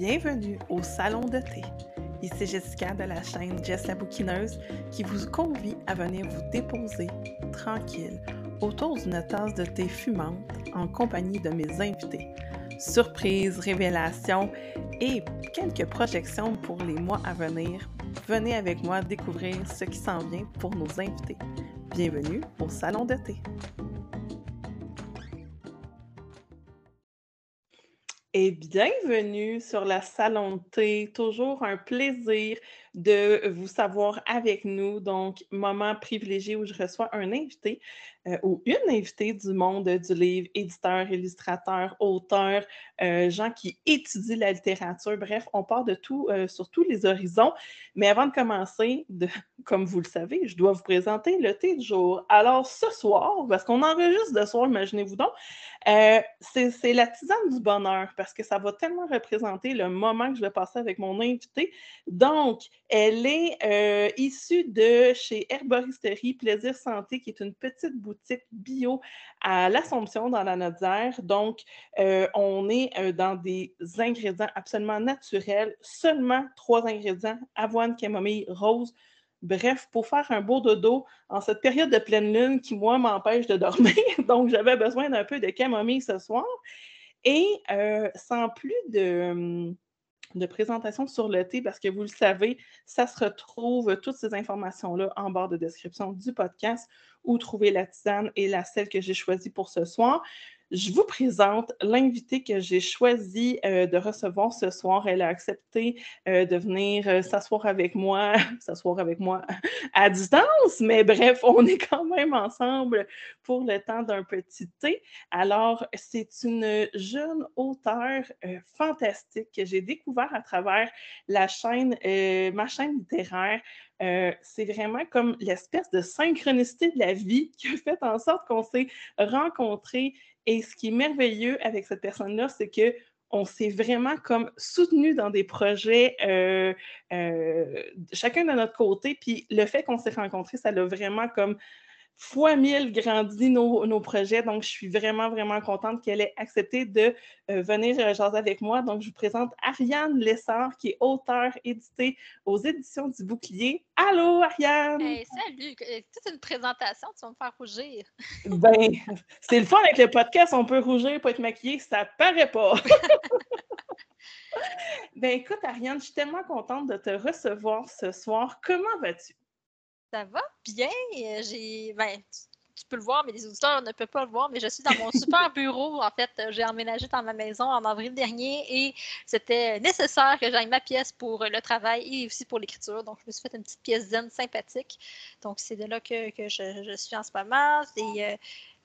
Bienvenue au Salon de thé. Ici Jessica de la chaîne Jess la bouquineuse qui vous convie à venir vous déposer tranquille autour d'une tasse de thé fumante en compagnie de mes invités. Surprises, révélations et quelques projections pour les mois à venir. Venez avec moi découvrir ce qui s'en vient pour nos invités. Bienvenue au Salon de thé. Et bienvenue sur la Salon. Toujours un plaisir de vous savoir avec nous. Donc, moment privilégié où je reçois un invité euh, ou une invitée du monde du livre, éditeur, illustrateur, auteur, euh, gens qui étudient la littérature. Bref, on part de tout euh, sur tous les horizons. Mais avant de commencer, comme vous le savez, je dois vous présenter le thé du jour. Alors, ce soir, parce qu'on enregistre de soir, imaginez-vous donc, c'est la tisane du bonheur parce que ça va tellement représenter le moment que je vais passer avec mon invité. Donc, elle est euh, issue de chez Herboristerie Plaisir Santé, qui est une petite boutique bio à l'Assomption dans la Nodière. Donc, euh, on est euh, dans des ingrédients absolument naturels, seulement trois ingrédients avoine, camomille, rose. Bref, pour faire un beau dodo en cette période de pleine lune qui, moi, m'empêche de dormir. Donc, j'avais besoin d'un peu de camomille ce soir. Et sans plus de hum, de présentation sur le thé parce que vous le savez, ça se retrouve, toutes ces informations-là, en barre de description du podcast où trouver la tisane et la celle que j'ai choisie pour ce soir je vous présente l'invité que j'ai choisi euh, de recevoir ce soir. Elle a accepté euh, de venir euh, s'asseoir avec moi, s'asseoir avec moi à distance, mais bref, on est quand même ensemble pour le temps d'un petit thé. Alors, c'est une jeune auteure fantastique que j'ai découvert à travers la chaîne, ma chaîne littéraire. c'est vraiment comme l'espèce de synchronicité de la vie qui a fait en sorte qu'on s'est rencontrés et ce qui est merveilleux avec cette personne-là, c'est que on s'est vraiment comme soutenu dans des projets, euh, euh, chacun de notre côté. Puis le fait qu'on s'est rencontrés, ça l'a vraiment comme fois mille grandi nos, projets. Donc, je suis vraiment, vraiment contente qu'elle ait accepté de euh, venir euh, jaser avec moi. Donc, je vous présente Ariane Lessard, qui est auteure éditée aux éditions du Bouclier. Allô, Ariane! salut! C'est une présentation, tu vas me faire rougir. ben, c'est le fun avec le podcast, on peut rougir, pas être maquillé, ça paraît pas. ben, écoute, Ariane, je suis tellement contente de te recevoir ce soir. Comment vas-tu? Ça va bien. Euh, j'ai. Ben, tu, peux le voir, mais les auditeurs ne peuvent pas le voir, mais je suis dans mon super bureau. En fait, j'ai emménagé dans ma maison en avril dernier et c'était nécessaire que j'aille ma pièce pour le travail et aussi pour l'écriture. Donc, je me suis fait une petite pièce zen sympathique. Donc, c'est de là que, je, suis en ce moment. Et euh,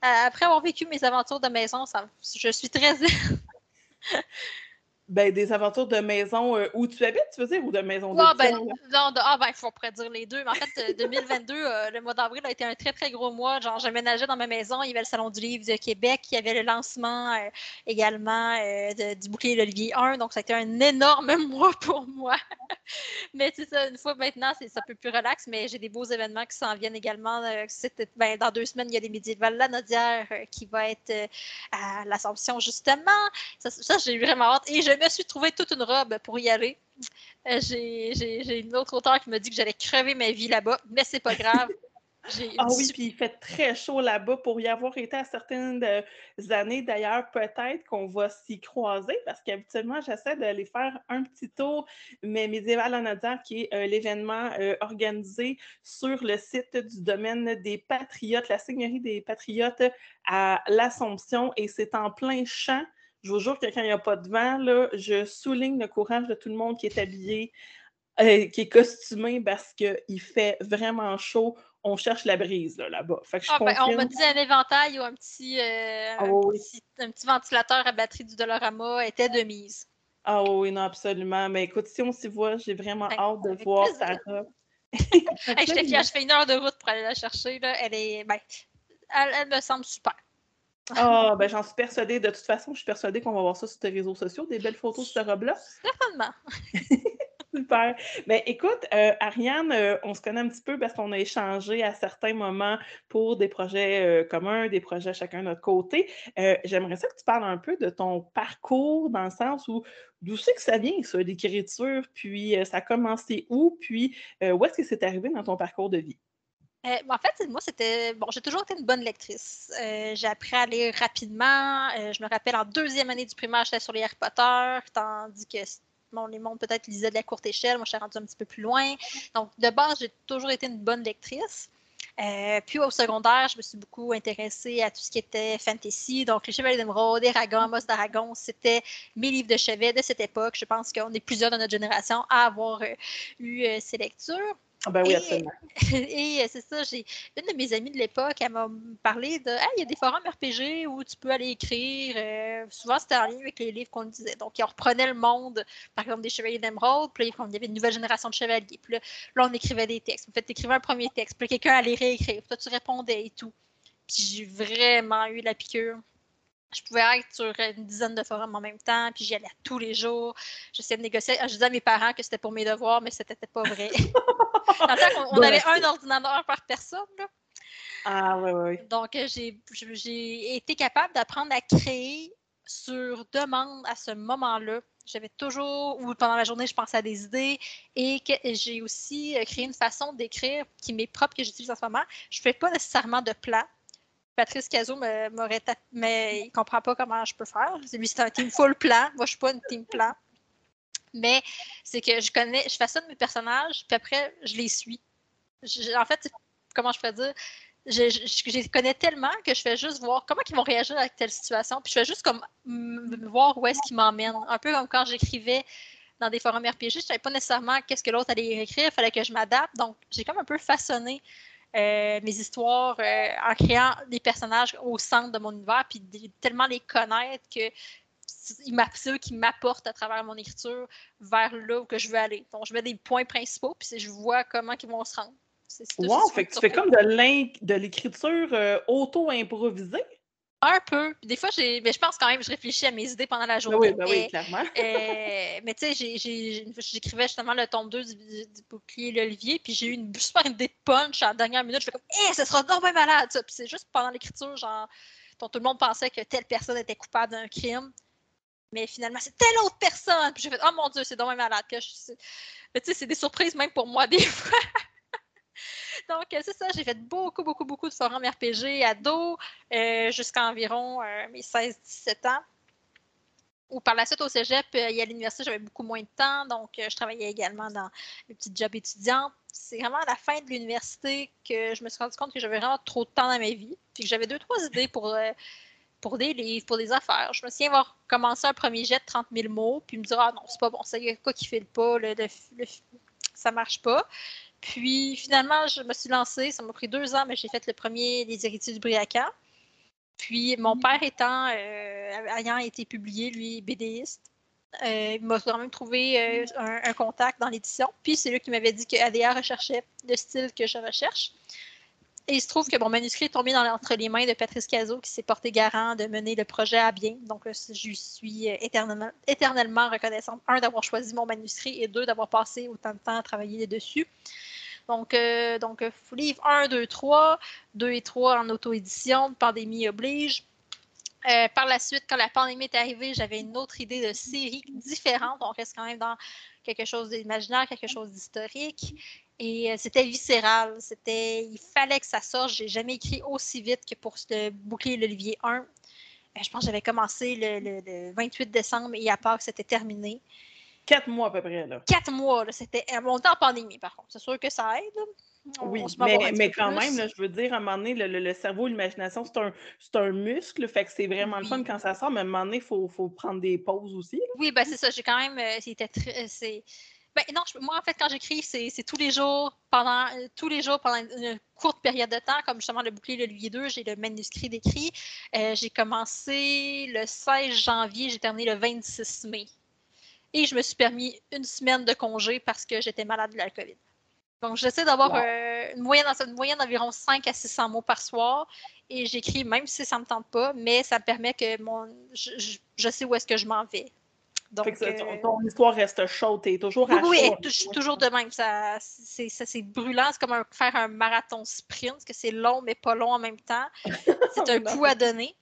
après avoir vécu mes aventures de maison, ça, je suis très Ben, des aventures de maison euh, où tu habites, tu veux dire, ou de maison ah, ben, non, ah, ben, il faut dire les deux. Mais en fait, 2022, euh, euh, le mois d'avril a été un très, très gros mois. Genre, j'aménageais dans ma maison, il y avait le Salon du livre de Québec, il y avait le lancement également du bouclier l'Olivier 1. Donc, ça a été un énorme mois pour moi. mais c'est ça, une fois maintenant, c'est un peu plus relax, mais j'ai des beaux événements qui s'en viennent également. Ben, dans deux semaines, il y a les médiévales La Nodière qui va être à l'Assomption, justement. Ça, ça j'ai vraiment hâte. Et je me suis trouvé toute une robe pour y aller. Euh, j'ai une autre auteure qui m'a dit que j'allais crever ma vie là-bas, mais c'est pas grave. Ah oui, puis il fait très chaud là-bas pour y avoir été à certaines euh, années. D'ailleurs, peut-être qu'on va s'y croiser parce qu'habituellement, j'essaie d'aller faire un petit tour, mais Médiéval en Adar, qui est euh, l'événement organisé sur le site du domaine des Patriotes, la Seigneurie des Patriotes à l'Assomption, et c'est en plein champ je vous jure que quand il n'y a pas de vent, là, je souligne le courage de tout le monde qui est habillé, euh, qui est costumé parce qu'il fait vraiment chaud. On cherche la brise là-bas. ah, ben, on m'a dit un éventail ou un petit, euh, ah un, petit, ventilateur à batterie du Dollarama était de mise. Ah oui, non, absolument. Mais écoute, si on s'y voit, j'ai vraiment ben, hâte de voir Sarah. je fais une heure de route pour aller la chercher. Là. Elle est. Ben, elle me semble super. Ah, ben j'en suis persuadée. De toute façon, je suis persuadée qu'on va voir ça sur tes réseaux sociaux, des belles photos de cette robe-là. Certainement. Super. Ben, écoute, euh, Ariane, euh, on se connaît un petit peu parce qu'on a échangé à certains moments pour des projets euh, communs, des projets chacun de notre côté. J'aimerais ça que tu parles un peu de ton parcours dans le sens où d'où c'est que ça vient, ça, l'écriture, puis ça a commencé où, puis où est-ce que c'est arrivé dans ton parcours de vie? Ben, en fait, moi, c'était. Bon, j'ai toujours été une bonne lectrice. j'ai appris à lire rapidement. je me rappelle, en deuxième année du primaire, j'étais sur les Harry Potter, tandis que les mondes peut-être lisaient de la courte échelle. Moi, je suis rendue un petit peu plus loin. Donc, de base, j'ai toujours été une bonne lectrice. Euh, puis au secondaire, je me suis beaucoup intéressée à tout ce qui était fantasy. Donc, les Chevaliers d'Émeraude, Eragon, Amos d'Aragon, c'était mes livres de chevet de cette époque. Je pense qu'on est plusieurs de notre génération à avoir euh, eu euh, ces lectures. Ah ben oui, absolument. Et, euh, c'est ça, j'ai une de mes amies de l'époque, elle m'a parlé de il y a des forums RPG où tu peux aller écrire. Euh, souvent, c'était en lien avec les livres qu'on disait. Donc, on reprenait le monde, par exemple, des Chevaliers d'Emeraude, puis là, il y avait une nouvelle génération de chevaliers. Puis là, on écrivait des textes. En fait, tu écrivais un premier texte, puis quelqu'un allait réécrire. Puis toi, tu répondais et tout. Puis j'ai vraiment eu la piqûre je pouvais être sur une dizaine de forums en même temps, puis j'y allais tous les jours. J'essayais de négocier. Je disais à mes parents que c'était pour mes devoirs, mais c'était pas vrai. on, avait un ordinateur par personne. Ah oui, oui. Donc, euh, j'ai été capable d'apprendre à créer sur demande à ce moment-là. J'avais toujours, ou pendant la journée, je pensais à des idées et que j'ai aussi euh, créé une façon d'écrire qui m'est propre, que j'utilise en ce moment. Je ne fais pas nécessairement de plat. Patrice Cazot m'aurait tapé, mais il ne comprend pas comment je peux faire. Lui, c'est un team full plan. Moi, je ne suis pas une team plan. Mais c'est que je connais, je façonne mes personnages, puis après, je les suis. en fait, comment je pourrais dire? Je, je, les connais tellement que je fais juste voir comment ils vont réagir à telle situation, puis je fais juste comme voir où est-ce qu'ils m'emmènent. Un peu comme quand j'écrivais dans des forums RPG, je ne savais pas nécessairement qu'est-ce que l'autre allait écrire, il fallait que je m'adapte. Donc, j'ai comme un peu façonné euh, mes histoires euh, en créant des personnages au centre de mon univers, puis tellement les connaître que c'est eux qui m'apportent à travers mon écriture vers là où que je veux aller. Donc, je mets des points principaux, puis je vois comment ils vont se rendre. wow! Fait que tu fais comme de l'écriture euh, auto-improvisée? Un peu. Des fois, j'ai, mais je pense quand même, je réfléchis à mes idées pendant la journée. Oui, ben oui, clairement. Euh, mais tu sais, j'écrivais justement le tome 2 du, bouclier l'Olivier, puis j'ai eu une super idée de punch en dernière minute. Je fais comme, hé, ce sera même malade, ça. Puis c'est juste pendant l'écriture, genre, dont tout le monde pensait que telle personne était coupable d'un crime. Mais finalement, c'est telle autre personne. Puis j'ai fait, oh mon Dieu, c'est dommage malade. Que je... Mais tu sais, c'est des surprises même pour moi des fois. Donc, c'est ça, j'ai fait beaucoup, beaucoup, beaucoup de forums RPG ado euh, jusqu'à environ euh, mes 16-17 ans. Ou par la suite au cégep euh, et à l'université, j'avais beaucoup moins de temps, donc je travaillais également dans le petit job étudiant. C'est vraiment à la fin de l'université que je me suis rendu compte que j'avais vraiment trop de temps dans ma vie, puis que j'avais deux, trois idées pour pour des livres, pour des affaires. Je me souviens avoir commencé un premier jet de 30 000 mots, puis me dire Ah non, c'est pas bon, ça y a quoi qui fait le pas, le, le, ça marche pas. Puis finalement, je me suis lancée. Ça m'a pris deux ans, mais j'ai fait le premier Les héritiers du Briaca. Puis mon père étant, euh, ayant été publié, lui, BDiste, euh, il m'a quand même trouvé euh, un, contact dans l'édition. Puis c'est lui qui m'avait dit que ADA recherchait le style que je recherche. Et il se trouve que mon manuscrit est tombé entre les mains de Patrice Cazot, qui s'est porté garant de mener le projet à bien. Donc, je suis éternellement, éternellement reconnaissante, un, d'avoir choisi mon manuscrit et deux, d'avoir passé autant de temps à travailler dessus. Donc, euh, donc euh, livre 1, 2, 3, 2 et 3 en auto-édition, pandémie oblige. Euh, par la suite, quand la pandémie est arrivée, j'avais une autre idée de série différente. On reste quand même dans quelque chose d'imaginaire, quelque chose d'historique. Et c'était viscéral. C'était, il fallait que ça sorte. J'ai jamais écrit aussi vite que pour le bouclier l'Olivier 1. je pense que j'avais commencé le, le, 28 décembre et à part que c'était terminé. Quatre mois à peu près, là. Quatre mois, là. C'était un temps en pandémie, par contre. C'est sûr que ça aide. oui, mais, mais quand même, là, je veux dire, à un moment donné, le, le, cerveau, l'imagination, c'est un, un, muscle, fait que c'est vraiment le fun quand ça sort, mais à un moment donné, il faut, faut, prendre des pauses aussi. Oui, ben c'est ça. J'ai quand même. Euh, c'était très. Euh, ben, non, moi, en fait, quand j'écris, c'est tous les jours, pendant euh, tous les jours, pendant une courte période de temps, comme justement le bouclier le Louis 2, j'ai le manuscrit d'écrit. j'ai commencé le 16 janvier, j'ai terminé le 26 mai et je me suis permis une semaine de congé parce que j'étais malade de la COVID. Donc, j'essaie d'avoir euh, une, moyenne, une moyenne d'environ 5 à 600 mots par soir et j'écris même si ça ne me tente pas, mais ça me permet que mon, je, sais où est-ce que je m'en vais. Donc, euh, ton, histoire reste chaude, t'es toujours à Oui, je toujours de même. Ça, c'est brûlant, c'est comme faire un marathon sprint, parce que c'est long, mais pas long en même temps. C'est un coup à donner.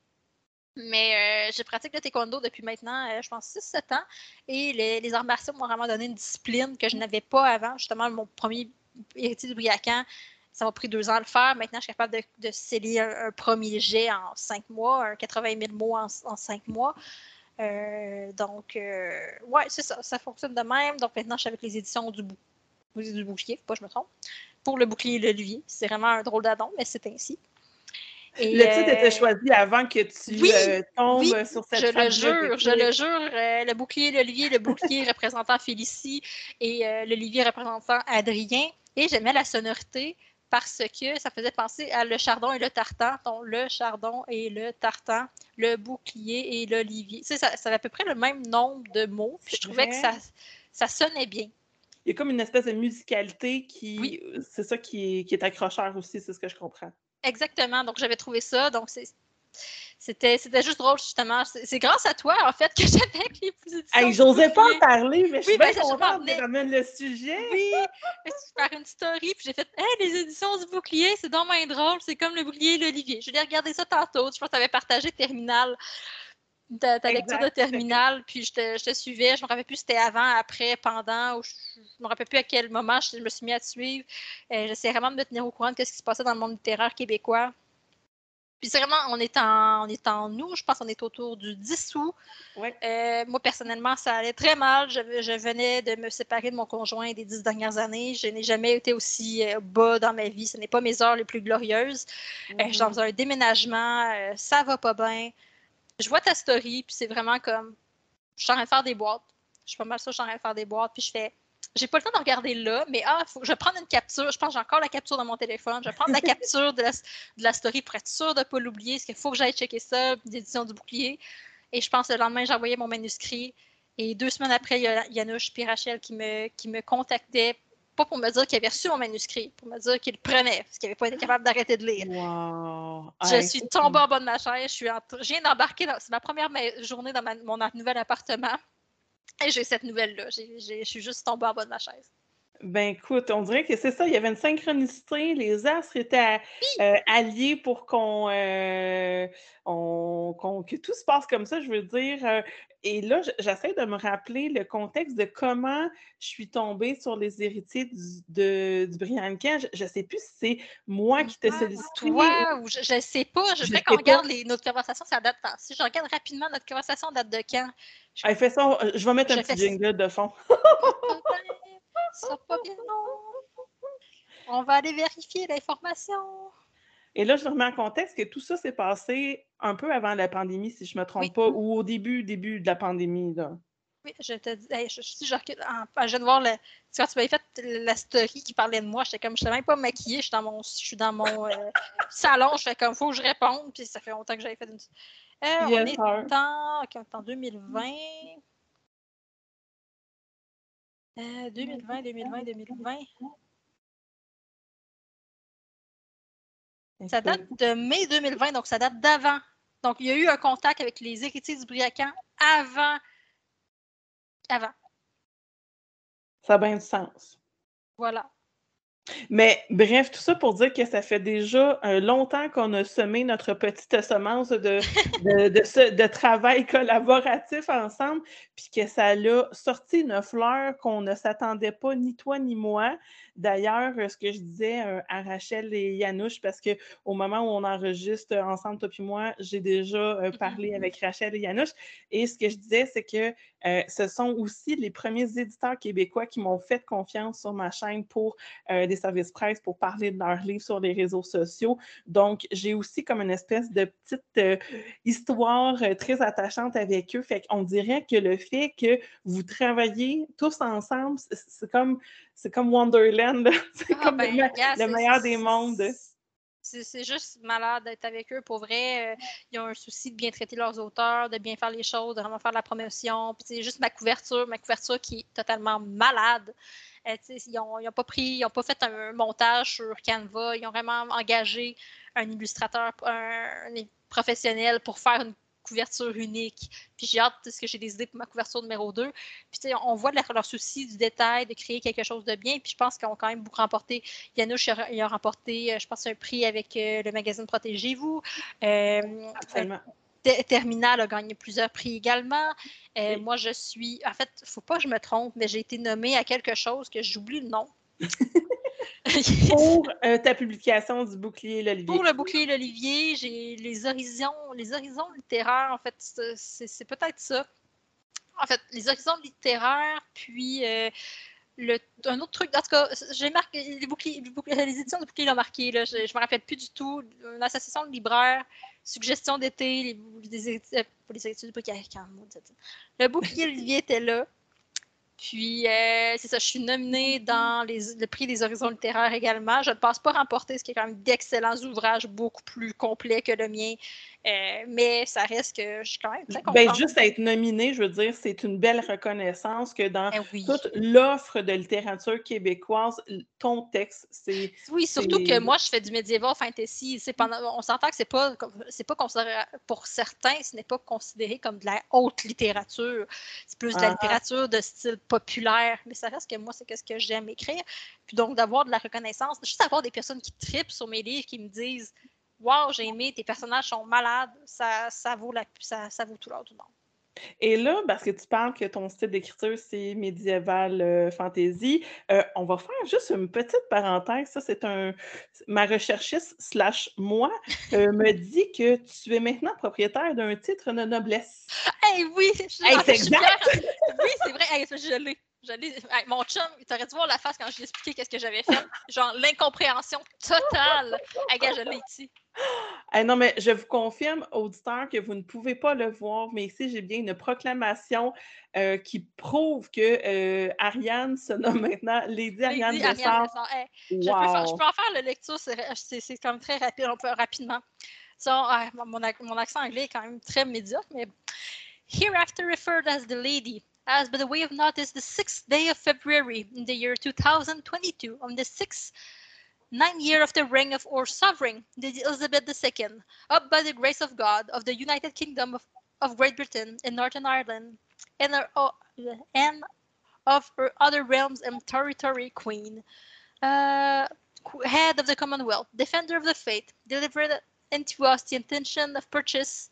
Mais euh, je pratique le taekwondo depuis maintenant, euh, je pense, 6-7 ans. Et les, les martiaux m'ont vraiment donné une discipline que je n'avais pas avant. Justement, mon premier héritier du Briacan, ça m'a pris deux ans à le faire. Maintenant, je suis capable de, de sceller un, premier jet en cinq mois, un 80 000 mots en, cinq mois. Euh, donc, ouais, c'est ça. Ça fonctionne de même. Donc, maintenant, je suis avec les éditions du, du bouclier, faut pas que je me trompe. Pour le bouclier et le levier. C'est vraiment un drôle d'adon, mais c'est ainsi le titre était euh, choisi avant que tu euh, tombes sur cette Je le jure, je le jure. Euh, le bouclier l'Olivier, le bouclier représentant Félicie et l'Olivier représentant Adrien. Et j'aimais la sonorité parce que ça faisait penser à le chardon et le tartan. Donc, le chardon et le tartan, le bouclier et l'olivier. ça, ça avait à peu près le même nombre de mots. Puis je trouvais que ça, ça sonnait bien. Il y a comme une espèce de musicalité qui. C'est ça qui est, qui est accrocheur aussi, c'est ce que je comprends. Exactement. Donc, j'avais trouvé ça. Donc, c'était, c'était juste drôle, justement. C'est, grâce à toi, en fait, que j'avais les plus Hey, j'osais pas en parler, mais je suis bien ben, contente que tu le sujet. Oui, faire une story, puis j'ai fait hey, les éditions du bouclier, c'est dommage drôle, c'est comme le bouclier et l'olivier. Je l'ai regardé ça tantôt. Je pense que tu avais partagé Terminal ta, lecture de terminale, puis je te, je te, suivais. Je me rappelle plus si c'était avant, après, pendant, ou je, ne me rappelle plus à quel moment je, me suis mis à te suivre. Euh, j'essaie vraiment de me tenir au courant de ce qui se passait dans le monde littéraire québécois. Puis c'est vraiment, on est, en, on est en nous, je pense qu'on est autour du 10 août. Euh, moi, personnellement, ça allait très mal. Je, je, venais de me séparer de mon conjoint des dix dernières années. Je n'ai jamais été aussi euh, bas dans ma vie. Ce n'est pas mes heures les plus glorieuses. je suis dans mm-hmm. un déménagement, ça va pas bien je vois ta story, puis c'est vraiment comme, je suis en train de faire des boîtes. Je suis pas mal ça, je suis en train de faire des boîtes, puis je fais, j'ai pas le temps de regarder là, mais ah, faut, je vais prendre une capture. Je pense que j'ai encore la capture de mon téléphone. Je vais prendre la capture de la, de la story pour être sûre de ne pas l'oublier. Parce qu'il faut que j'aille checker ça, l'édition du bouclier. Et je pense que le lendemain, j'ai envoyé mon manuscrit. Et deux semaines après, il y a Yanush et Rachel qui me, qui me contactaient pas pour me dire qu'il avait reçu mon manuscrit, pour me dire qu'il le prenait, parce qu'il n'avait pas été capable d'arrêter de lire. Je suis tombée en bas de ma chaise, je, suis je viens d'embarquer, c'est ma première journée dans mon nouvel appartement, et j'ai cette nouvelle-là. Je suis juste tombée en bas de ma chaise. Ben écoute, on dirait que c'est ça, il y avait une synchronicité, les astres étaient euh, alliés pour qu'on, euh, que tout se passe comme ça, je veux dire. Euh, et là, j'essaie de me rappeler le contexte de comment je suis tombée sur les héritiers du, de, du Briancan. Je ne sais plus si c'est moi qui t'ai sollicité. Toi, ou je ne sais pas. Je, voudrais qu'on regarde les, notre conversation, ça date. Si je regarde rapidement notre conversation, date de quand? Je, fais ça, je vais mettre un petit jingle de fond. Pas bien, On va aller vérifier l'information. Et là, je remets en contexte que tout ça s'est passé un peu avant la pandémie, si je ne me trompe pas, ou au début, début de la pandémie. Là. Oui, je te dis, je, je, je, viens de voir le, quand tu m'avais fait la story qui parlait de moi, j'étais comme, je ne même pas maquillée, je suis dans mon, je suis dans mon euh, salon, je fais comme, il faut que je réponde, puis ça fait longtemps que j'avais fait une. Euh, on est en, en 2020. 2020, 2020, 2020. Ça date de mai 2020, donc ça date d'avant. Donc, il y a eu un contact avec les héritiers du Briacan avant. Avant. Ça a bien du sens. Voilà. Mais bref, tout ça pour dire que ça fait déjà euh, longtemps qu'on a semé notre petite semence de, de, de, travail collaboratif ensemble, puis que ça a sorti une fleur qu'on ne s'attendait pas, ni toi ni moi. D'ailleurs, ce que je disais euh, à Rachel et Yanouche, parce qu'au moment où on enregistre ensemble, toi et moi, j'ai déjà euh, mm-hmm. parlé avec Rachel et Yanouche, et ce que je disais, c'est que ce sont aussi les premiers éditeurs québécois qui m'ont fait confiance sur ma chaîne pour des services presse pour parler de leurs livres sur les réseaux sociaux. Donc, j'ai aussi comme une espèce de petite euh, histoire euh, très attachante avec eux. Fait qu'on dirait que le fait que vous travaillez tous ensemble, c'est comme, c'est comme Wonderland. c'est ah, comme ben, le, meilleur des mondes. C'est juste malade d'être avec eux. Pour vrai, euh, ils ont un souci de bien traiter leurs auteurs, de bien faire les choses, de vraiment faire la promotion. c'est juste ma couverture, ma couverture qui est totalement malade. Euh, ils n'ont pas pris, ils n'ont pas fait un montage sur Canva. Ils ont vraiment engagé un illustrateur, un, professionnel pour faire une couverture unique. Puis j'ai hâte, parce que j'ai des idées pour ma couverture numéro 2. Puis on voit leur, souci du détail, de créer quelque chose de bien. Puis je pense qu'ils ont quand même beaucoup remporté. Yanouche a, a remporté, je pense, un prix avec le magazine Protégez-vous. Absolument. Terminal a gagné plusieurs prix également. Euh, moi, je suis. En fait, il ne faut pas que je me trompe, mais j'ai été nommée à quelque chose que j'oublie le nom. Pour euh, ta publication du bouclier l'Olivier. Pour le bouclier l'Olivier, j'ai les horizons, les horizons littéraires, en fait, c'est peut-être ça. En fait, les horizons littéraires, puis euh, un autre truc, en tout cas, j'ai marqué, les, boucliers, les éditions de bouclier l'ont marqué, là, je ne me rappelle plus du tout. L'association de libraires, suggestion d'été, les, les, les études, pas Le bouclier Olivier était là. Puis, euh, c'est ça, je suis nominée dans le prix des horizons littéraires également. Je ne pense pas remporter, ce qui est quand même d'excellents ouvrages, beaucoup plus complets que le mien. Euh, mais ça reste que je suis quand même très ben, contente. juste être nominée, je veux dire, c'est une belle reconnaissance que dans eh toute l'offre de littérature québécoise, ton texte, c'est. Oui, surtout que moi, je fais du médiéval fantasy. Pendant, on s'entend que c'est pas, c'est pas considéré, pour certains, ce n'est pas considéré comme de la haute littérature. C'est plus de la ah. littérature de style populaire. Mais ça reste que moi, c'est ce que j'aime écrire. Puis donc, d'avoir de la reconnaissance, juste avoir des personnes qui tripent sur mes livres, qui me disent Wow, j'ai aimé, tes personnages sont malades, ça, ça, vaut, la, ça, ça vaut tout l'or du monde. Et là, parce que tu parles que ton style d'écriture, c'est médiéval euh, fantasy, euh, on va faire juste une petite parenthèse. Ça, c'est un. Ma recherchiste slash moi euh, me dit que tu es maintenant propriétaire d'un titre de noblesse. Eh oui! c'est exact! oui, c'est vrai. Hey, je l'ai. Mon chum, il aurait dû voir la face quand je lui ai expliqué qu'est-ce que j'avais fait. Genre, l'incompréhension totale. Hey, gars, je l'ai ici. non, mais je vous confirme, auditeurs, que vous ne pouvez pas le voir, mais ici, j'ai bien une proclamation euh, qui prouve que euh, Ariane se nomme maintenant Lady Ariane Lady Ariane je, peux je, peux en faire la lecture, c'est quand même très rapide, on peut rapidement. mon, mon, accent anglais est quand même très médiocre, mais Hereafter referred as the lady, as by the way of notice, the sixth day of February in the year 2022, on the sixth ninth year of the reign of our sovereign, did Elizabeth II, up by the grace of God of the United Kingdom of, of Great Britain and Northern Ireland, and, our, uh, and of her other realms and territory queen, uh, head of the Commonwealth, defender of the faith, delivered into us the intention of purchase,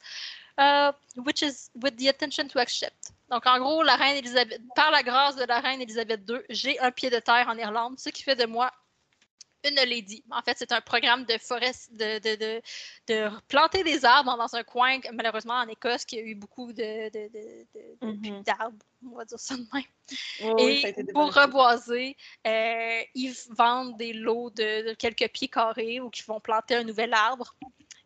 uh, which is with the intention to accept. Donc, en gros, la reine Elisabeth, par la grâce de la reine Elisabeth II, j'ai un pied de terre en Irlande, ce qui fait de moi une lady. En fait, c'est un programme de forest, de, de, de, de, planter des arbres dans un coin, malheureusement en Écosse, qui a eu beaucoup de, mm-hmm. d'arbres, on va dire ça de même. Et pour reboiser, euh, ils vendent des lots de, quelques pieds carrés ou qui vont planter un nouvel arbre.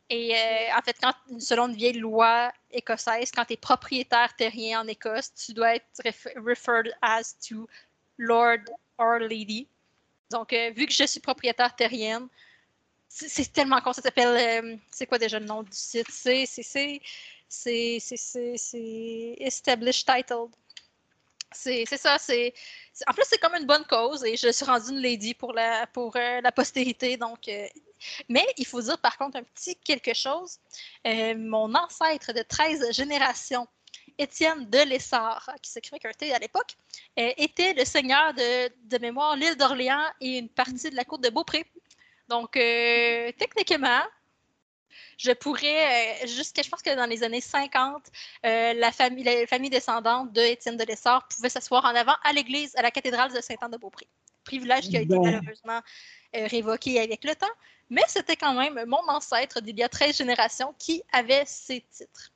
Et euh, en fait, quand, selon une vieille loi écossaise, quand tu es propriétaire terrien en Écosse, tu dois être referred as to Lord or Lady. Donc, euh, vu que je suis propriétaire terrienne, c'est tellement con. Ça s'appelle. Euh, c'est quoi déjà le nom du site? C'est. C'est Established Titled. C'est ça. c'est En plus, c'est comme une bonne cause et je suis rendue une lady pour la, pour, euh, la postérité. Donc, mais il faut dire par contre un petit quelque chose. mon ancêtre de 13 générations Étienne de Lessard, qui s'écrivait avec un T à l'époque, euh, était le seigneur de, mémoire l'île d'Orléans et une partie de la côte de Beaupré. Donc, euh, techniquement, je pourrais, euh, jusqu'à, je pense que dans les années 50, la, famille, la famille descendante de Étienne de Lessard pouvait s'asseoir en avant à l'église, à la cathédrale de Saint-Anne-de-Beaupré. Privilège qui a été malheureusement révoqué avec le temps, mais c'était quand même mon ancêtre d'il y a 13 générations qui avait ces titres.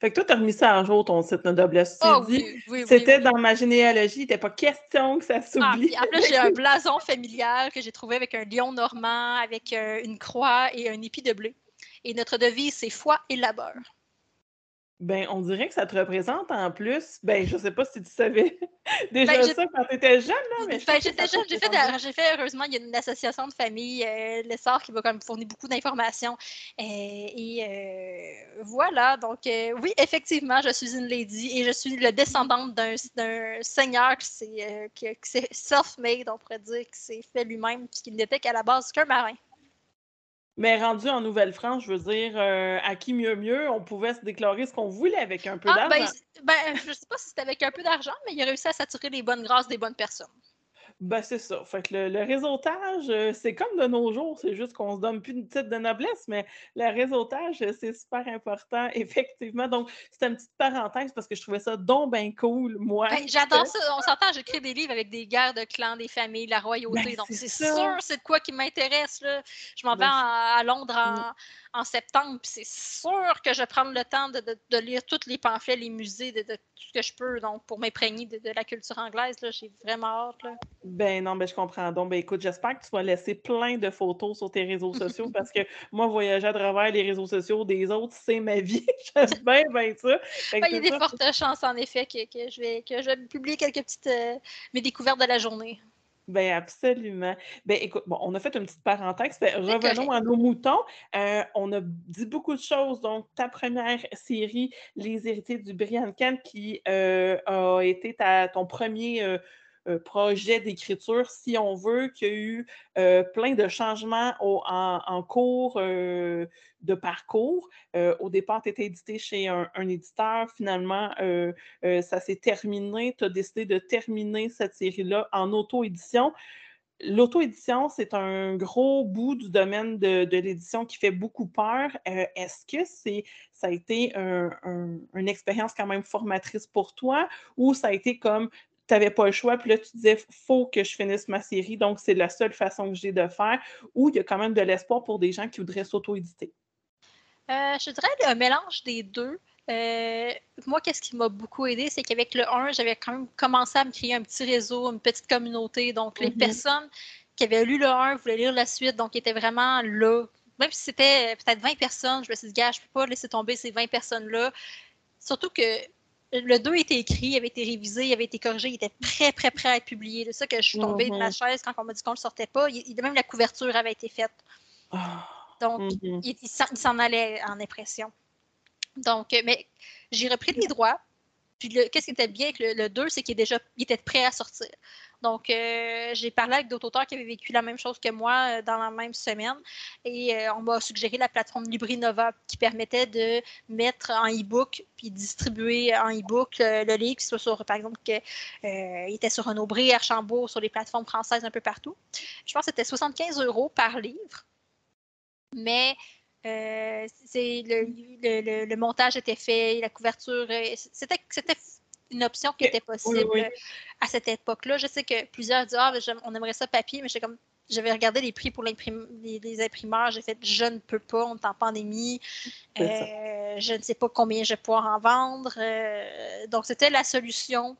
Fait que toi, tu as remis ça un jour, ton site Noblesse. Oh, oui, oui, C'était dans ma généalogie, il n'était pas question que ça ah, s'oublie. Ah, en plus, j'ai un blason familial que j'ai trouvé avec un lion normand, avec euh, une croix et un épi de bleu. Et notre devise, c'est foi et labeur. Ben, on dirait que ça te représente en plus. Ben, je sais pas si tu savais déjà ben, ça quand tu étais jeune, là. Mais ben, j'étais jeune. J'ai fait, fait, heureusement, il y a une association de famille, euh, l'essor, qui va quand même fournir beaucoup d'informations. Euh, et euh, voilà. Donc, oui, effectivement, je suis une lady et je suis le descendante d'un seigneur qui s'est self-made, on pourrait dire, qui s'est fait lui-même, puisqu'il n'était qu'à la base qu'un marin. Mais rendu en Nouvelle-France, je veux dire, euh, à qui mieux mieux, on pouvait se déclarer ce qu'on voulait avec un peu ah, ben, d'argent. Ben, je ne sais pas si c'était avec un peu d'argent, mais il a réussi à s'attirer les bonnes grâces des bonnes personnes. Ben, c'est ça. Fait que le, réseautage, euh, c'est comme de nos jours, c'est juste qu'on se donne plus de titre de noblesse, mais le réseautage, euh, c'est super important, effectivement. Donc, c'était une petite parenthèse parce que je trouvais ça donc bien cool, moi. Ben, j'adore ça. On s'entend, j'écris des livres avec des guerres de clans, des familles, la royauté. Ben, donc, c'est sûr, c'est de quoi qui m'intéresse. Je m'en vais à, Londres en. En septembre, c'est sûr que je vais prendre le temps de, lire tous les pamphlets, les musées, de, tout ce que je peux, donc pour m'imprégner de, la culture anglaise. J'ai vraiment hâte. Là. Ben non, ben je comprends. Donc, ben écoute, j'espère que tu vas laisser plein de photos sur tes réseaux sociaux parce que moi, voyager à travers les réseaux sociaux des autres, c'est ma vie. J'aime bien, bien ça. Ben, il y a des fortes chances, en effet, que, je vais, que je vais publier quelques petites euh, mes découvertes de la journée. Ben absolument. Ben écoute, bon, on a fait une petite parenthèse. Revenons à nos moutons. Euh, on a dit beaucoup de choses. Donc, ta première série, Les héritiers du Brian Kent, qui euh, a été ta, ton premier euh, projet d'écriture, si on veut, qu'il y a eu euh, plein de changements en, cours euh, de parcours. au départ, tu étais édité chez un, éditeur. Finalement, ça s'est terminé. Tu as décidé de terminer cette série-là en auto-édition. L'auto-édition, c'est un gros bout du domaine de, l'édition qui fait beaucoup peur. Est-ce que ça a été une expérience quand même formatrice pour toi ou ça a été comme tu n'avais pas le choix, puis là, tu disais, faut que je finisse ma série, donc c'est la seule façon que j'ai de faire, ou il y a quand même de l'espoir pour des gens qui voudraient s'auto-éditer? Euh, je dirais un mélange des deux. Euh, moi, qu'est-ce qui m'a beaucoup aidé, c'est qu'avec le 1, j'avais quand même commencé à me créer un petit réseau, une petite communauté. Donc, les mm-hmm. personnes qui avaient lu le 1 voulaient lire la suite, donc étaient vraiment là. Même si c'était peut-être 20 personnes, je me suis dit, gars, je ne peux pas laisser tomber ces 20 personnes-là. Surtout que le 2 était écrit, il avait été révisé, il avait été corrigé, il était prêt, prêt, prêt à être publié. C'est ça que je suis tombée de ma mm-hmm. chaise quand on m'a dit qu'on ne le sortait pas. Il, même la couverture avait été faite. Ah. Donc, mm-hmm. il, s'en allait en impression. Donc, euh, mais j'ai repris les droits. Puis, qu'est-ce qui était bien avec le, 2, c'est qu'il déjà, il était prêt à sortir. Donc, euh, j'ai parlé avec d'autres auteurs qui avaient vécu la même chose que moi euh, dans la même semaine. Et euh, on m'a suggéré la plateforme LibriNova qui permettait de mettre en e-book puis distribuer en e-book le livre, soit sur, par exemple, qu'il était sur Renaud-Bré, Archambault, sur les plateformes françaises un peu partout. Je pense que c'était 75 euros par livre. Mais c'est le, montage était fait, la couverture, c'était une option qui était possible à cette époque-là. Je sais que plusieurs disent Ah, on aimerait ça papier, mais j'ai comme j'avais regardé les prix pour les, les, imprimeurs, j'ai fait je ne peux pas, on est en pandémie, euh, je ne sais pas combien je vais pouvoir en vendre. Euh, donc, c'était la solution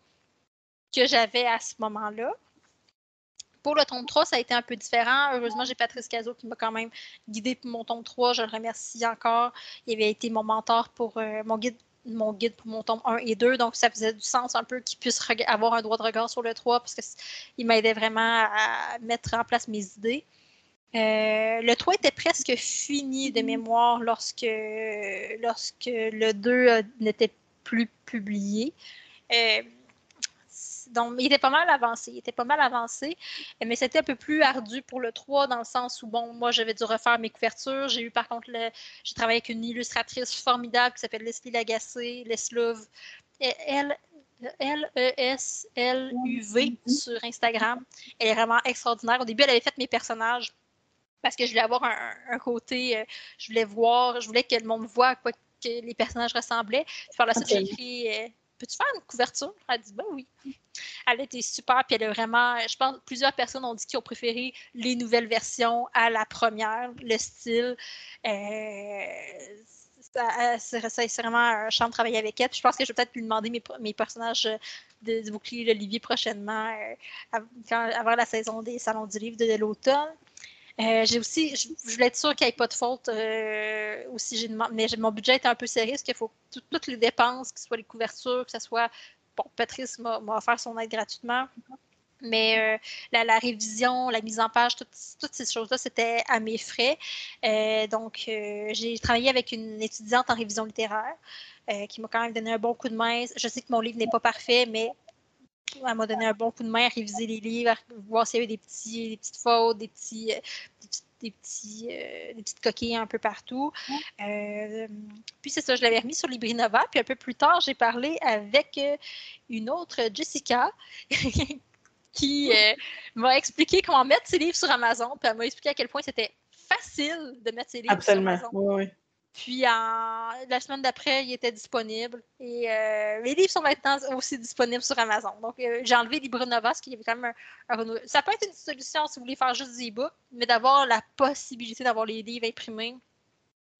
que j'avais à ce moment-là. Pour le tome 3, ça a été un peu différent. Heureusement, j'ai Patrice Cazot qui m'a quand même guidé pour mon tome 3. Je le remercie encore. Il avait été mon mentor pour euh, mon guide mon guide pour mon tome 1 et 2. Donc, ça faisait du sens un peu qu'il puisse avoir un droit de regard sur le 3 parce qu'il m'aidait vraiment à mettre en place mes idées. Euh, le 3 était presque fini de mémoire lorsque, lorsque le 2 euh, n'était plus publié. Euh, donc, il était pas mal avancé. Il était pas mal avancé, mais c'était un peu plus ardu pour le 3 dans le sens où, bon, moi, j'avais dû refaire mes couvertures. J'ai eu, par contre, j'ai travaillé avec une illustratrice formidable qui s'appelle Leslie Lagacé, Leslove, elle, L-E-S-L-U-V sur Instagram. Elle est vraiment extraordinaire. Au début, elle avait fait mes personnages parce que je voulais avoir un, côté, euh, je voulais voir, je voulais que le monde voit à quoi que les personnages ressemblaient. Puis par la suite, j'ai écrit euh, Peux-tu faire une couverture? Elle a dit Ben oui. Elle était super, puis elle a vraiment. Je pense plusieurs personnes ont dit qu'ils ont préféré les nouvelles versions à la première, le style. Euh, c'est vraiment un champ de travailler avec elle. je pense que je vais peut-être lui demander mes, personnages de, bouclier Olivier prochainement, euh, avant la saison des Salons du Livre de, l'automne. Euh, j'ai aussi, je, voulais être sûre qu'il n'y ait pas de faute euh, aussi. mais mon budget était un peu serré, parce qu'il faut toutes les dépenses, que ce soit les couvertures, que ce soit. Bon, Patrice m'a offert son aide gratuitement. Mais euh, la, révision, la mise en page, toutes ces choses-là, c'était à mes frais. donc, j'ai travaillé avec une étudiante en révision littéraire qui m'a quand même donné un bon coup de main. Je sais que mon livre n'est pas parfait, mais elle m'a donné un bon coup de main à réviser les livres, à voir s'il y avait des, petits, des petites fautes, des petits, euh, des, petits, des petites coquilles un peu partout. puis c'est ça, je l'avais remis sur Librinova. Puis un peu plus tard, j'ai parlé avec une autre Jessica qui m'a expliqué comment mettre ses livres sur Amazon. Puis elle m'a expliqué à quel point c'était facile de mettre ses livres sur Amazon. Oui, puis la semaine d'après, il était disponible. Et euh, les livres sont maintenant aussi disponibles sur Amazon. Donc, euh, j'ai enlevé LibreNova, ce qui avait quand même un, Ça peut être une solution si vous voulez faire juste des e-books, mais d'avoir la possibilité d'avoir les livres imprimés,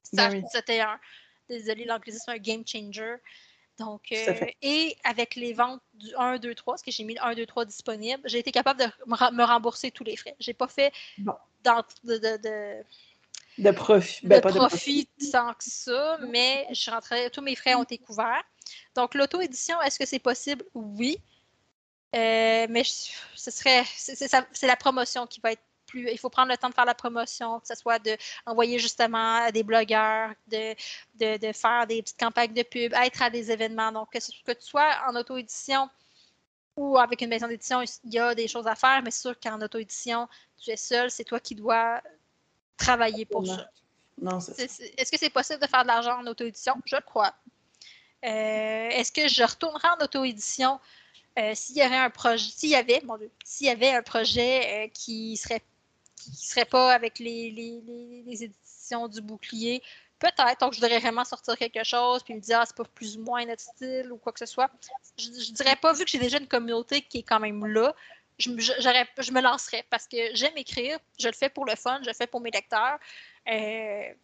ça, ben c'était un. Désolé, l'anglicisme, un game changer. Donc, euh, et avec les ventes du 1, 2, 3, parce que j'ai mis le 1, 2, 3 disponible, j'ai été capable de me rembourser tous les frais. J'ai pas fait dans, de de Ben, de, profit sans que ça, mais je rentrais, tous mes frais ont été couverts. Donc, l'auto-édition, est-ce que c'est possible? Oui. Euh, mais ce serait, c'est la promotion qui va être plus. Il faut prendre le temps de faire la promotion, que ce soit d'envoyer justement à des blogueurs, de, de, faire des petites campagnes de pub, être à des événements. Donc, que, que tu sois en auto-édition ou avec une maison d'édition, il y a des choses à faire, mais c'est sûr qu'en auto-édition, tu es seul, c'est toi qui dois travailler pour ça. Est-ce que c'est possible de faire de l'argent en auto-édition? Je le crois. Euh, est-ce que je retournerai en auto-édition euh, s'il y avait un projet, s'il y avait, mon Dieu, s'il y avait un projet euh, qui serait qui serait pas avec les, les, éditions du bouclier? Peut-être, donc je voudrais vraiment sortir quelque chose, puis me dire, ah, c'est pas plus ou moins notre style ou quoi que ce soit. Je, je dirais pas, vu que j'ai déjà une communauté qui est quand même là, je, me lancerais parce que j'aime écrire, je le fais pour le fun, je le fais pour mes lecteurs. Euh,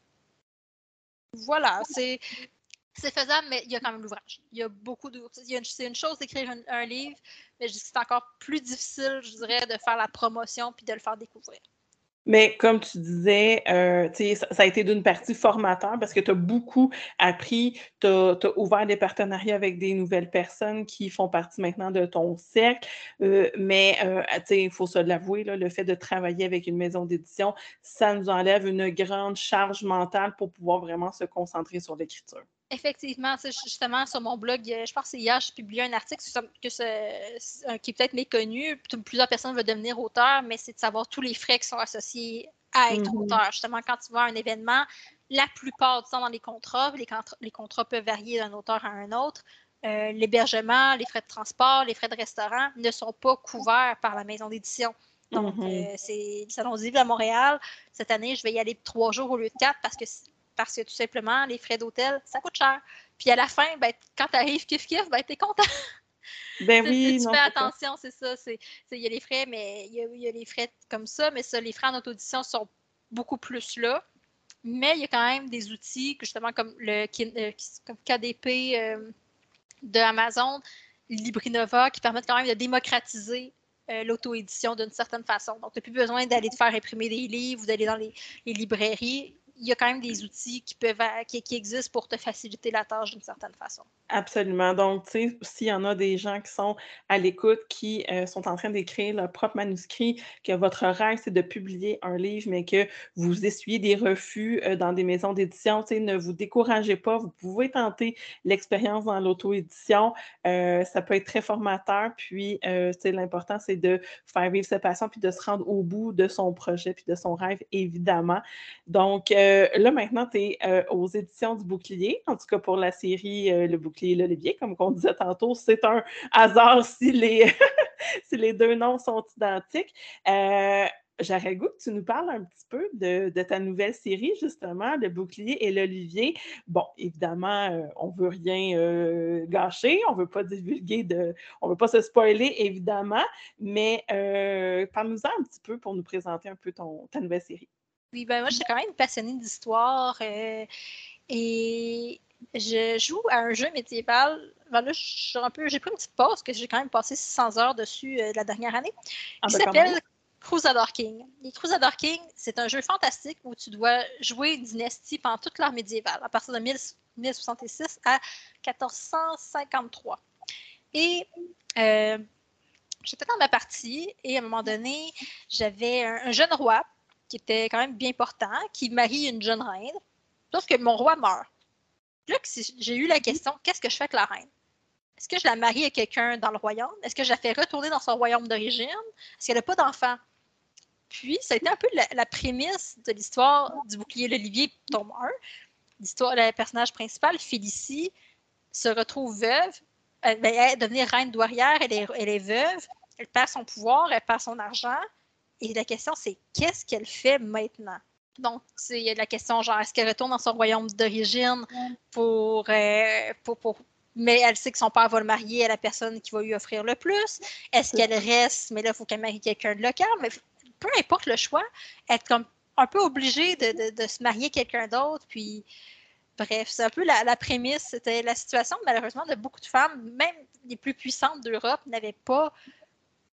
voilà, c'est. Faisable, mais il y a quand même l'ouvrage. Il y a beaucoup de. C'est une chose d'écrire un, livre, mais c'est encore plus difficile, je dirais, de faire la promotion puis de le faire découvrir. Mais comme tu disais, euh, ça, ça, a été d'une partie formateur parce que tu as beaucoup appris, tu as, ouvert des partenariats avec des nouvelles personnes qui font partie maintenant de ton cercle. Euh, mais euh, il faut se l'avouer, le fait de travailler avec une maison d'édition, ça nous enlève une grande charge mentale pour pouvoir vraiment se concentrer sur l'écriture. Effectivement, justement, sur mon blog, je pense que hier, j'ai publié un article que qui est peut-être méconnu. Plusieurs personnes veulent devenir auteur, mais c'est de savoir tous les frais qui sont associés à être mm-hmm. auteur. Justement, quand tu vas à un événement, la plupart du temps dans les contrats, les, contrats, peuvent varier d'un auteur à un autre. Euh, l'hébergement, les frais de transport, les frais de restaurant ne sont pas couverts par la maison d'édition. Donc, mm-hmm. euh, c'est le Salon du livre à Montréal. Cette année, je vais y aller trois jours au lieu de quatre parce que parce que tout simplement, les frais d'hôtel, ça coûte cher. Puis à la fin, ben, quand tu arrives kiff kiff, ben, tu es content. Ben oui, tu fais attention, c'est ça. Il y a les frais, mais il y, a les frais comme ça, mais ça, les frais en auto-audition sont beaucoup plus là. Mais il y a quand même des outils, justement, comme le euh, KDP euh, de Amazon, Librinova, qui permettent quand même de démocratiser euh, l'auto-édition d'une certaine façon. Donc, tu n'as plus besoin d'aller te faire imprimer des livres ou d'aller dans les, librairies il y a quand même des outils qui peuvent qui, existent pour te faciliter la tâche d'une certaine façon. Absolument. Donc, tu sais, s'il y en a des gens qui sont à l'écoute, qui euh, sont en train d'écrire leur propre manuscrit, que votre rêve, c'est de publier un livre, mais que vous essuyez des refus euh, dans des maisons d'édition, tu sais, ne vous découragez pas. Vous pouvez tenter l'expérience dans l'auto-édition. Euh, ça peut être très formateur. Puis, tu sais, l'important, c'est de faire vivre sa passion puis de se rendre au bout de son projet puis de son rêve, évidemment. Donc, là, maintenant, tu es euh, aux éditions du Bouclier, en tout cas pour la série euh, Le Bouclier et l'Olivier, comme on disait tantôt. C'est un hasard si les, si les deux noms sont identiques. J'aurais goût que tu nous parles un petit peu de, ta nouvelle série, justement, Le Bouclier et l'Olivier. Bon, évidemment, on ne veut rien gâcher, on ne veut pas divulguer, de, on ne veut pas se spoiler, évidemment, mais parle-nous-en un petit peu pour nous présenter un peu ton, ta nouvelle série. Oui, ben moi, je suis quand même passionnée d'histoire euh, et je joue à un jeu médiéval. Ben là, j'ai pris une petite pause parce que j'ai quand même passé 600 heures dessus euh, la dernière année. Ah, il ben, s'appelle Crusader King. Et Crusader King, c'est un jeu fantastique où tu dois jouer une dynastie pendant toute l'ère médiévale, à partir de 1066 à 1453. Et euh, j'étais dans ma partie et à un moment donné, j'avais un jeune roi qui était quand même bien portant, qui marie une jeune reine. Sauf que mon roi meurt. Là, j'ai eu la question qu'est-ce que je fais avec la reine? Est-ce que je la marie à quelqu'un dans le royaume? Est-ce que je la fais retourner dans son royaume d'origine? Est-ce qu'elle n'a pas d'enfant? Puis, ça a été un peu la, prémisse de l'histoire du bouclier l'Olivier, tome 1. L'histoire, le personnage principal, Félicie, se retrouve veuve. Elle, ben, elle devenir reine douairière, elle est, elle est veuve, elle perd son pouvoir, elle perd son argent. Et la question, c'est qu'est-ce qu'elle fait maintenant? Donc, il y a la question, genre, est-ce qu'elle retourne dans son royaume d'origine pour, euh, pour, pour, mais elle sait que son père va le marier à la personne qui va lui offrir le plus. Est-ce qu'elle reste, mais là, il faut qu'elle marie quelqu'un de local? Mais peu importe le choix, être comme un peu obligée de, de, se marier quelqu'un d'autre. Puis, bref, c'est un peu la, prémisse. C'était la situation, malheureusement, de beaucoup de femmes, même les plus puissantes d'Europe, n'avaient pas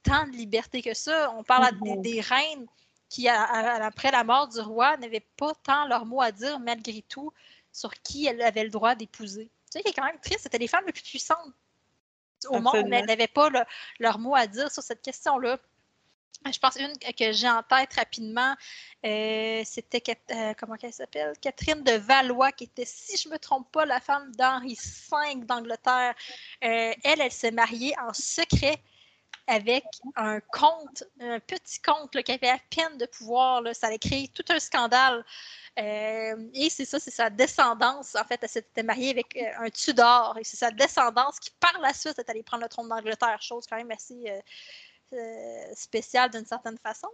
tant de liberté que ça. On parle mm-hmm. des, reines qui, après la mort du roi, n'avaient pas tant leur mot à dire, malgré tout, sur qui elles avaient le droit d'épouser. Tu sais, qui est quand même triste, c'était les femmes les plus puissantes au monde, mais elles n'avaient pas leur mot à dire sur cette question-là. Je pense une que j'ai en tête rapidement, euh, c'était euh, comment elle s'appelle? Catherine de Valois, qui était, si je ne me trompe pas, la femme d'Henri V d'Angleterre. Euh, elle, elle s'est mariée en secret avec un comte, un petit comte qui avait à peine de pouvoir. Là, ça a créé tout un scandale. et c'est ça, c'est sa descendance. En fait, elle s'était mariée avec un Tudor. Et c'est sa descendance qui, par la suite, est allée prendre le trône d'Angleterre. Chose quand même assez euh, spéciale d'une certaine façon.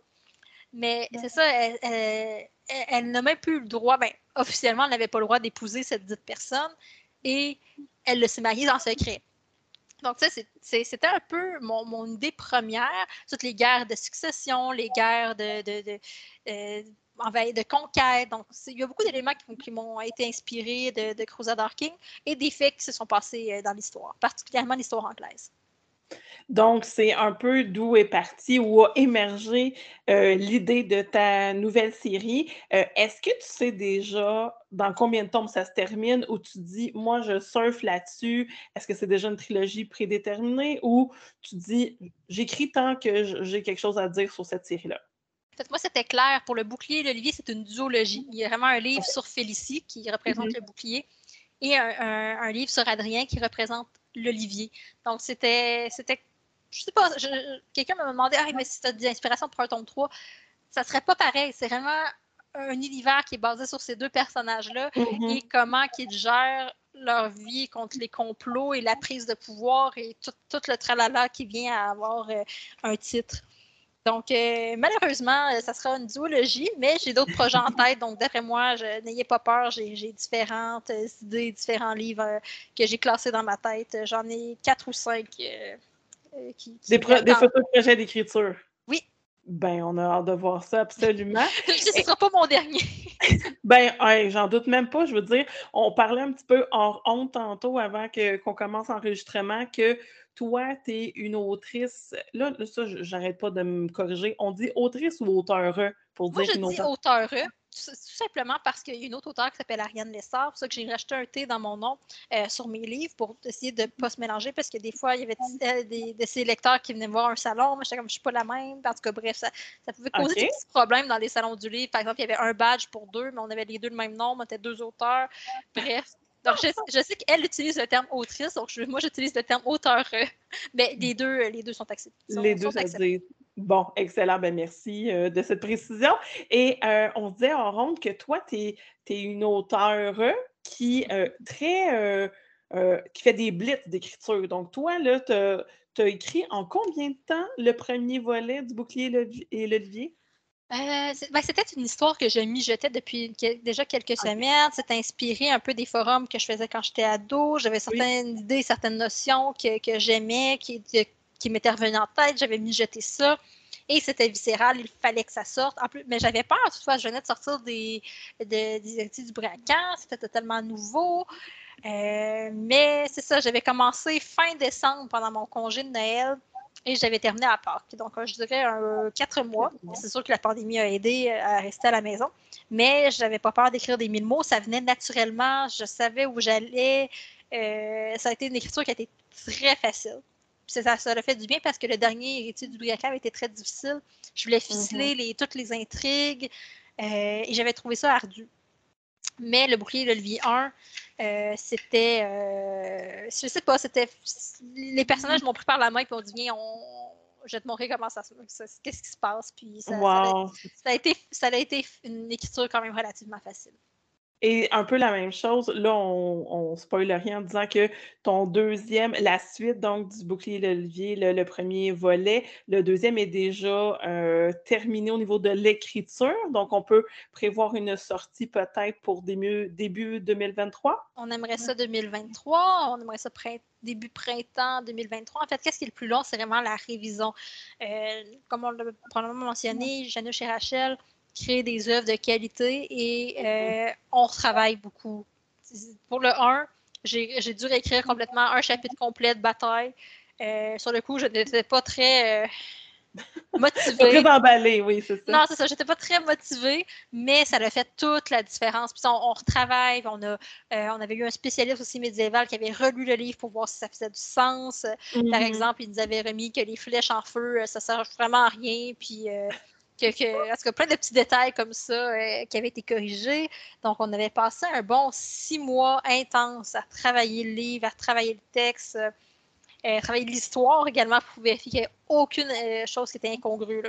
Mais c'est ça, elle, n'a même plus le droit, ben, officiellement, elle n'avait pas le droit d'épouser cette dite personne et elle s'est mariée en secret. Donc, ça, c'était un peu mon, idée première. Toutes les guerres de succession, les guerres de, euh, conquête. Donc, il y a beaucoup d'éléments qui, m'ont été inspirés de, de Crusader King et des faits qui se sont passés euh, dans l'histoire, particulièrement l'histoire anglaise. Donc, c'est un peu d'où est parti ou a émergé euh, l'idée de ta nouvelle série. Euh, est-ce que tu sais déjà dans combien de tomes ça se termine ou tu dis, moi, je surfe là-dessus? Est-ce que c'est déjà une trilogie prédéterminée ou tu dis, j'écris tant que j'ai quelque chose à dire sur cette série-là? moi, c'était clair. Pour le bouclier, l'Olivier, c'est une duologie. Il y a vraiment un livre sur Félicie qui représente mm-hmm. le bouclier et un, livre sur Adrien qui représente l'Olivier. Donc, c'était, c'était, je sais pas, quelqu'un m'a demandé, ah, mais si tu as des inspirations pour un tome 3, ça serait pas pareil. C'est vraiment un univers qui est basé sur ces deux personnages-là mm-hmm. et comment ils gèrent leur vie contre les complots et la prise de pouvoir et tout, le tralala qui vient à avoir euh, un titre. Donc, euh, malheureusement, euh, ça sera une duologie, mais j'ai d'autres projets en tête. Donc, d'après moi, n'ayez pas peur, j'ai différentes euh, idées, différents livres que j'ai classés dans ma tête. J'en ai quatre ou cinq. qui, des, photos de projets d'écriture. Oui. Ben, on a hâte de voir ça, absolument. ce ne sera pas mon dernier. ben, j'en doute même pas. Je veux dire, on parlait un petit peu hors honte tantôt avant qu'on commence l'enregistrement que toi, tu es une autrice. Là, ça, j'arrête pas de me corriger. On dit autrice ou auteure pour dire Moi, je dis auteure. Tout, simplement parce qu'il y a une autre auteure qui s'appelle Ariane Lessard. C'est pour ça que j'ai racheté un T dans mon nom euh, sur mes livres pour essayer de ne pas se mélanger parce que des fois, il y avait euh, des, de ces lecteurs qui venaient voir un salon. Moi, j'étais comme, je suis pas la même. En tout cas, bref, ça, pouvait causer des petits problèmes dans les salons du livre. Par exemple, il y avait un badge pour deux, mais on avait les deux le même nom. On était deux auteurs. Bref, donc, je, sais qu'elle utilise le terme autrice, donc moi, j'utilise le terme auteur. Mais les deux, les deux sont acceptés. les deux, sont Bon, excellent. Ben merci euh, de cette précision. Et euh, on se disait en ronde que toi, tu es, une auteure qui, euh, très, qui fait des blitz d'écriture. Donc, toi, là, tu as, écrit en combien de temps le premier volet du Bouclier et l'Olivier? Euh, ben, c'était une histoire que je mijotais depuis déjà quelques semaines. C'était inspiré un peu des forums que je faisais quand j'étais ado. J'avais certaines idées, certaines notions que, j'aimais, qui, qui m'étaient revenues en tête. J'avais mijoté ça. Et c'était viscéral, il fallait que ça sorte. En plus, mais j'avais peur, toutefois, je venais de sortir des, des, du braquant, c'était totalement nouveau. Euh, mais c'est ça, j'avais commencé fin décembre pendant mon congé de Noël et j'avais terminé à Pâques. Donc, je dirais quatre mois. C'est sûr que la pandémie a aidé euh, à rester à la maison. Mais je n'avais pas peur d'écrire des mille mots. Ça venait naturellement. Je savais où j'allais. Euh, ça a été une écriture qui a été très facile. ça, ça a fait du bien parce que le dernier étude du Briacam était très difficile. Je voulais ficeler les, toutes les intrigues euh, et j'avais trouvé ça ardu. Mais le bouclier de Levier 1, euh, c'était. Euh, je sais pas, c'était. Les personnages m'ont pris par la main et m'ont dit Viens, on, je vais te montrer comment ça se qu'est-ce qui se passe. Puis ça, a, été, ça a été une écriture quand même relativement facile. Et un peu la même chose, là, on, on spoil rien en disant que ton deuxième, la suite donc du bouclier de l'Olivier, le, premier volet, le deuxième est déjà euh, terminé au niveau de l'écriture. Donc, on peut prévoir une sortie peut-être pour début, début 2023. On aimerait ça 2023, on aimerait ça début printemps 2023. En fait, qu'est-ce qui est le plus long? C'est vraiment la révision. Euh, comme on l'a probablement mentionné, Janusz et Rachel, créer des œuvres de qualité et euh, on travaille beaucoup. Pour le 1, j'ai dû réécrire complètement un chapitre complet de bataille. Euh, sur le coup, je n'étais pas très euh, motivée. très emballée, oui, c'est ça. Non, c'est ça. J'étais pas très motivée, mais ça a fait toute la différence. Puis on, retravaille. On, a, on avait eu un spécialiste aussi médiéval qui avait relu le livre pour voir si ça faisait du sens. Par mm-hmm. exemple, il nous avait remis que les flèches en feu, ça sert vraiment à rien. Puis que, que plein de petits détails comme ça euh, qui avaient été corrigés. Donc, on avait passé un bon six mois intenses à travailler le livre, à travailler le texte, euh, à travailler l'histoire également pour vérifier qu'il n'y ait aucune euh, chose qui était incongrue.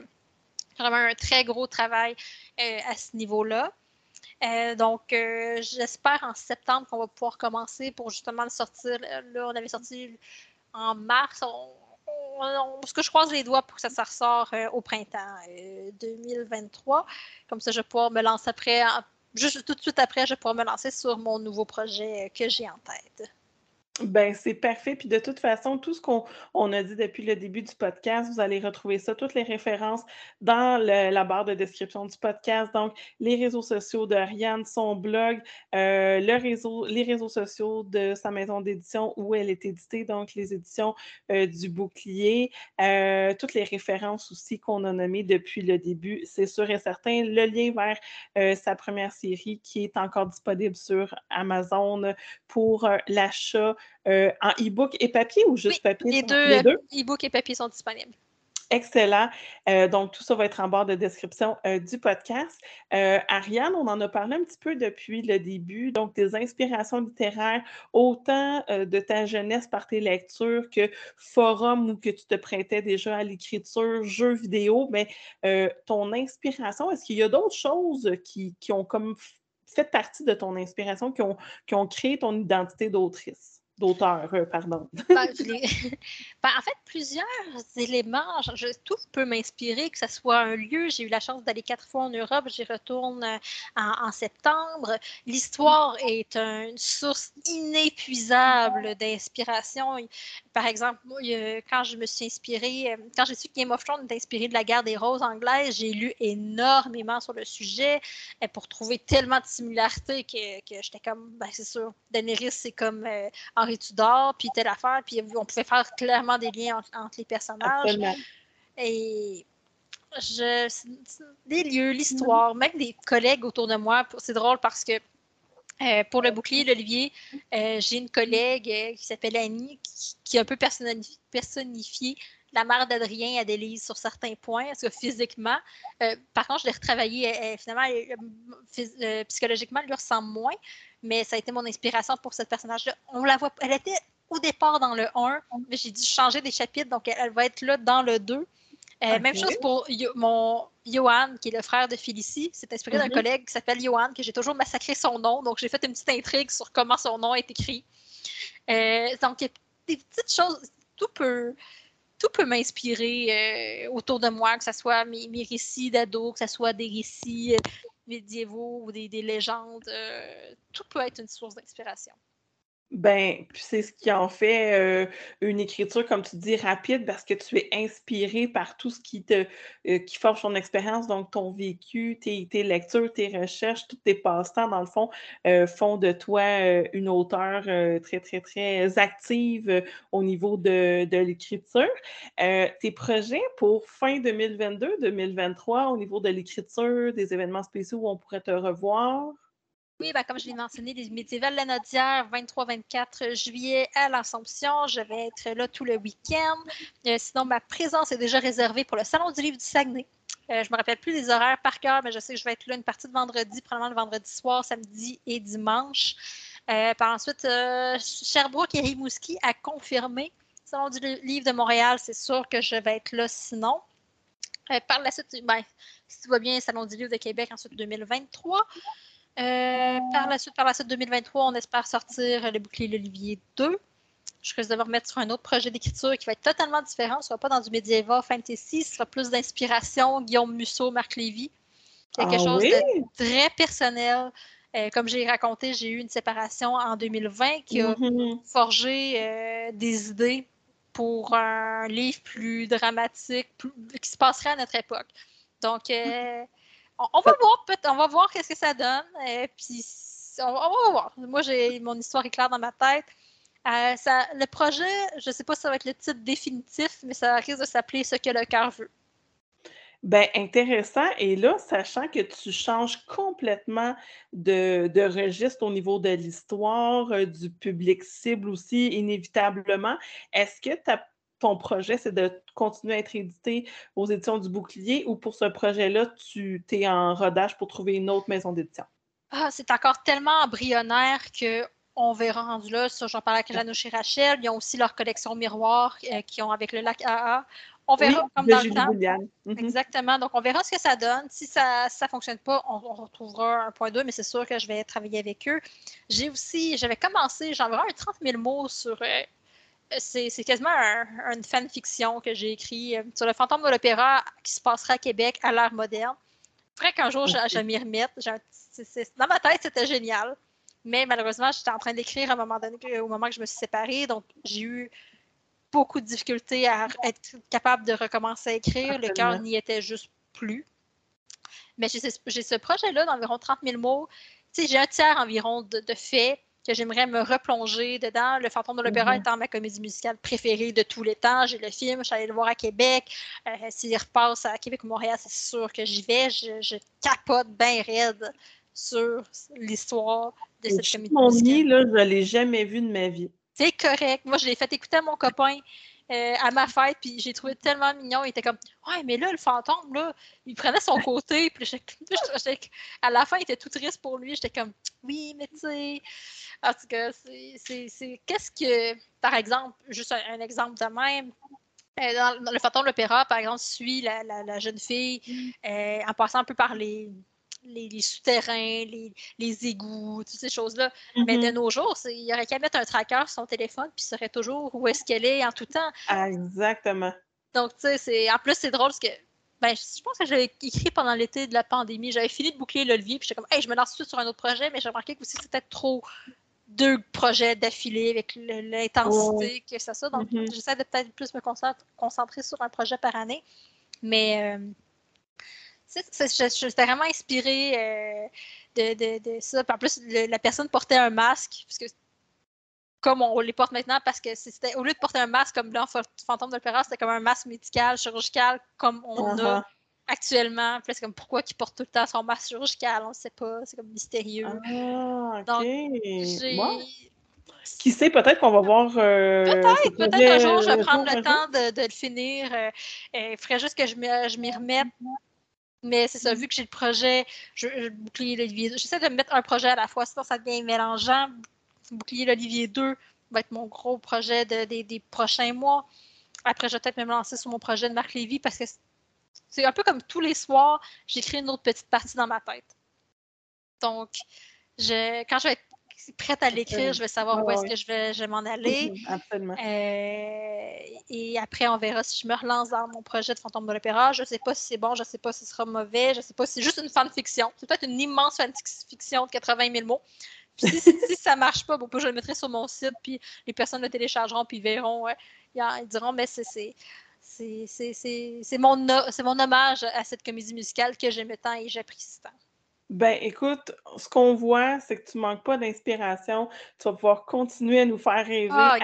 Vraiment un très gros travail à ce niveau-là. donc, j'espère en septembre qu'on va pouvoir commencer pour justement le sortir. Là, on avait sorti en mars. Ce que je croise les doigts pour que ça, ça ressort euh, au printemps 2023. Euh, Comme ça, je vais pouvoir me lancer après, juste tout de suite après, je vais pouvoir me lancer sur mon nouveau projet euh, que j'ai en tête. Ben, c'est parfait. Puis de toute façon, tout ce qu'on on a dit depuis le début du podcast, vous allez retrouver ça, toutes les références dans la barre de description du podcast. Donc, les réseaux sociaux de Ariane, son blog, euh, les réseaux sociaux de sa maison d'édition où elle est éditée, donc les éditions euh, du bouclier, euh, toutes les références aussi qu'on a nommées depuis le début, c'est sûr et certain. Le lien vers sa première série qui est encore disponible sur Amazon pour l'achat euh, en e-book et papier ou juste papier? Les deux, les deux? e-book et papier sont disponibles. Excellent. Euh, donc, tout ça va être en barre de description euh, du podcast. Ariane, on en a parlé un petit peu depuis le début, donc des inspirations littéraires, autant de ta jeunesse par tes lectures que forum ou que tu te prêtais déjà à l'écriture, jeux vidéo, mais ton inspiration, est-ce qu'il y a d'autres choses qui, qui, ont comme fait partie de ton inspiration, qui ont, qui ont créé ton identité d'autrice? D'auteur, euh, pardon. Ben, ben, en fait, plusieurs éléments, tout peut m'inspirer, que ce soit un lieu. J'ai eu la chance d'aller quatre fois en Europe, j'y retourne euh, en, septembre. L'histoire est une source inépuisable d'inspiration. Par exemple, quand je me suis inspirée, euh, quand j'ai su que Game of Thrones est inspiré de la guerre des roses anglaises, j'ai lu énormément sur le sujet pour trouver tellement de similarités que, que j'étais comme, ben, c'est sûr, Daenerys, c'est comme Henri Tudor, puis telle affaire, puis on pouvait faire clairement des liens entre, les personnages. Et je, des lieux, l'histoire, même des collègues autour de moi. C'est drôle parce que euh, pour le bouclier, l'Olivier, euh, j'ai une collègue euh, qui s'appelle Annie qui, a un peu personnifié la mère d'Adrien à Délise sur certains points, parce que physiquement, par contre, je l'ai retravaillé, finalement, psychologiquement, elle lui ressemble moins, mais ça a été mon inspiration pour ce personnage-là. On la voit, elle était au départ dans le 1, mais j'ai dû changer des chapitres, donc elle, va être là dans le 2. Euh, même chose pour mon Johan, qui est le frère de Félicie. C'est inspiré d'un mhm. collègue qui s'appelle Johan, que j'ai toujours massacré son nom. Donc, j'ai fait une petite intrigue sur comment son nom est écrit. Euh, donc, des petites choses, tout peut, tout peut m'inspirer euh, autour de moi, que ce soit mes, récits d'ado, que ce soit des récits médiévaux ou des, légendes, euh, tout peut être une source d'inspiration. Ben, c'est ce qui en fait euh, une écriture, comme tu dis, rapide parce que tu es inspiré par tout ce qui te euh, qui forge ton expérience, donc ton vécu, tes, lectures, tes recherches, tous tes passe-temps, dans le fond, euh, font de toi une auteure très, très, très active au niveau de, de l'écriture. tes projets pour fin 2022-2023 au niveau de l'écriture, des événements spéciaux où on pourrait te revoir? Oui, ben, comme je l'ai mentionné, les médiévales Lanaudière, 23-24 juillet à l'Assomption. Je vais être là tout le week-end. Euh, sinon, ma présence est déjà réservée pour le Salon du livre du Saguenay. Euh, je ne me rappelle plus les horaires par cœur, mais je sais que je vais être là une partie de vendredi, probablement le vendredi soir, samedi et dimanche. Euh, par ensuite, Sherbrooke et Rimouski a confirmé Salon du livre de Montréal, c'est sûr que je vais être là sinon. Euh, par la suite, ben, si tout va bien, Salon du livre de Québec, ensuite 2023. Euh, par la suite, par la suite 2023, on espère sortir le bouclier l'Olivier 2. Je risque de me remettre sur un autre projet d'écriture qui va être totalement différent. Ce ne sera pas dans du médiéval fantasy, ce sera plus d'inspiration. Guillaume Musso, Marc Lévy. Quelque ah chose de très personnel. Euh, comme j'ai raconté, j'ai eu une séparation en 2020 qui a mm-hmm. forgé des idées pour un livre plus dramatique, qui se passerait à notre époque. Donc, euh, on, va voir, on va voir qu'est-ce que ça donne. Puis, on, va voir. Moi, j'ai mon histoire est claire dans ma tête. Euh, ça, le projet, je ne sais pas si ça va être le titre définitif, mais ça risque de s'appeler Ce que le cœur veut. Ben, intéressant. Et là, sachant que tu changes complètement de, registre au niveau de l'histoire, euh, du public cible aussi, inévitablement, est-ce que ton projet, c'est de continuer à être édité aux éditions du Bouclier ou pour ce projet-là, tu es en rodage pour trouver une autre maison d'édition? Ah, c'est encore tellement embryonnaire que on verra rendu là. j'en parlais avec Janouche et Rachel. Ils ont aussi leur collection miroir euh, qui ont avec le lac AA. On verra comme dans le temps. Mhm. Exactement. Donc, on verra ce que ça donne. Si ça ne fonctionne pas, on, retrouvera un point 2, mais c'est sûr que je vais travailler avec eux. J'ai aussi, j'avais commencé, j'enverrai un 30 000 mots sur. Euh, c'est, quasiment une fanfiction que j'ai écrit euh, sur le fantôme de l'opéra qui se passera à Québec à l'ère moderne. Faudrait qu'un jour, je, m'y remette. dans ma tête, c'était génial. Mais malheureusement, j'étais en train d'écrire à un moment donné, au moment que je me suis séparée. Donc, j'ai eu beaucoup de difficultés à être capable de recommencer à écrire. Le cœur n'y était juste plus. Mais j'ai ce, projet-là d'environ 30 000 mots. j'ai un tiers environ de, faits que j'aimerais me replonger dedans. Le fantôme de l'opéra mm-hmm. étant ma comédie musicale préférée de tous les temps. J'ai le film, je suis allée le voir à Québec. Euh, s'il repasse à Québec ou Montréal, c'est sûr que j'y vais. Je, capote bien raide sur l'histoire de cette comédie musicale. là, je ne l'ai jamais vu de ma vie. C'est correct. Moi, je l'ai fait écouter à mon copain euh, à ma fête, puis j'ai trouvé tellement mignon. Il était comme, ouais, mais là, le fantôme, là, il prenait son côté, puis à la fin, il était tout triste pour lui. J'étais comme, oui, mais tu sais. En tout cas, c'est. Qu'est-ce que, par exemple, juste un, exemple de même, euh, dans, le fantôme de l'opéra, par exemple, suit la, jeune fille mm. euh, en passant un peu par les, les, souterrains, les, égouts, toutes ces choses-là. Mais de mm-hmm. nos jours, il y aurait qu'à mettre un tracker sur son téléphone, puis il saurait toujours où est-ce qu'elle est en tout temps. exactement. Donc, tu sais, en plus, c'est drôle parce que ben, je pense que j'avais écrit pendant l'été de la pandémie. J'avais fini de boucler le levier, puis j'étais comme, hey, je me lance tout sur un autre projet, mais j'ai remarqué que aussi c'était trop deux projets d'affilée avec l'intensité que ça. Donc, mm-hmm. j'essaie de peut-être plus me concentrer sur un projet par année. Mais euh, J'étais vraiment inspirée euh, de, ça. en plus, la personne portait un masque, puisque comme on les porte maintenant, parce que c'était au lieu de porter un masque comme dans Fantôme de l'Opéra, c'était comme un masque médical, chirurgical, comme on a uh-huh. actuellement. Puis c'est comme pourquoi il porte tout le temps son masque chirurgical, on ne sait pas, c'est comme mystérieux. Ah, Donc, Qui sait, peut-être qu'on va voir. Euh, peut-être, peut-être un jour, je vais prendre le temps de, le finir. Euh, il faudrait juste que je m'y remette mais c'est ça, mm. vu que j'ai le projet, je, bouclier l'Olivier 2, j'essaie de me mettre un projet à la fois, sinon ça devient mélangeant. Bouclier l'Olivier 2 va être mon gros projet des prochains mois. Après, je vais peut-être me lancer sur mon projet de Marc Lévy parce que c'est un peu comme tous les soirs, j'écris une autre petite partie dans ma tête. Donc, je, quand je vais être prête à l'écrire, je vais savoir où est-ce que je vais, je m'en aller. Absolument. Euh, et après, on verra si je me relance dans mon projet de fantôme de l'opéra. Je ne sais pas si c'est bon, je ne sais pas si ce sera mauvais, je ne sais pas si c'est juste une fanfiction. C'est peut-être une immense fanfiction de 80 000 mots. Puis si, ça ne marche pas, bon, je le mettrai sur mon site, puis les personnes le téléchargeront, puis ils verront. ils diront, mais c'est c'est mon, mon hommage à cette comédie musicale que j'aime tant et j'apprécie tant. Ben, écoute, ce qu'on voit, c'est que tu manques pas d'inspiration. Tu vas pouvoir continuer à nous faire rêver. Ah,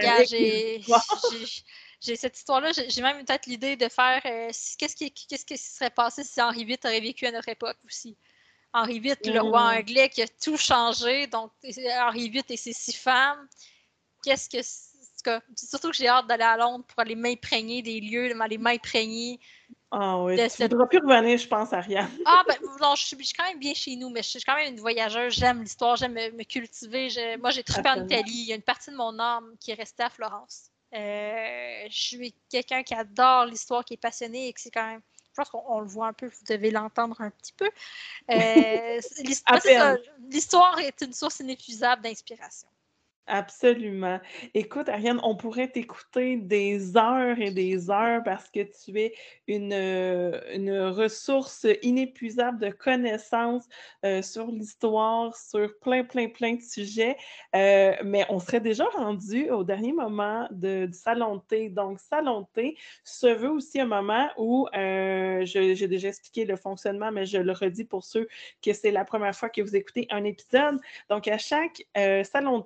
j'ai cette histoire-là. J'ai même peut-être l'idée de faire euh, qu'est-ce qui, qui serait passé si Henri VIII aurait vécu à notre époque aussi? Henri VIII, le roi mmh. anglais qui a tout changé. Donc, Henri VIII et ses six femmes. Qu'est-ce que. Surtout que j'ai hâte d'aller à Londres pour aller m'imprégner des lieux, aller m'imprégner ah oui, tu ne cette... plus revenir, je pense, Ariane. ah, ben, non, je, suis, quand même bien chez nous, mais je suis quand même une voyageuse. J'aime l'histoire, j'aime me, cultiver. moi, j'ai trippé en Italie. Il y a une partie de mon âme qui est restée à Florence. je suis quelqu'un qui adore l'histoire, qui est passionné et qui c'est quand même je pense qu'on le voit un peu, vous devez l'entendre un petit peu. L'histoire est une source inépuisable d'inspiration. Absolument. Écoute, Ariane, on pourrait t'écouter des heures et des heures parce que tu es une, euh, ressource inépuisable de connaissances euh, sur l'histoire, sur plein, plein, plein de sujets. Euh, mais on serait déjà rendu au dernier moment de, du salon. Donc, salon de thé se veut aussi un moment où j'ai déjà expliqué le fonctionnement, mais je le redis pour ceux que c'est la première fois que vous écoutez un épisode. Donc, à chaque salon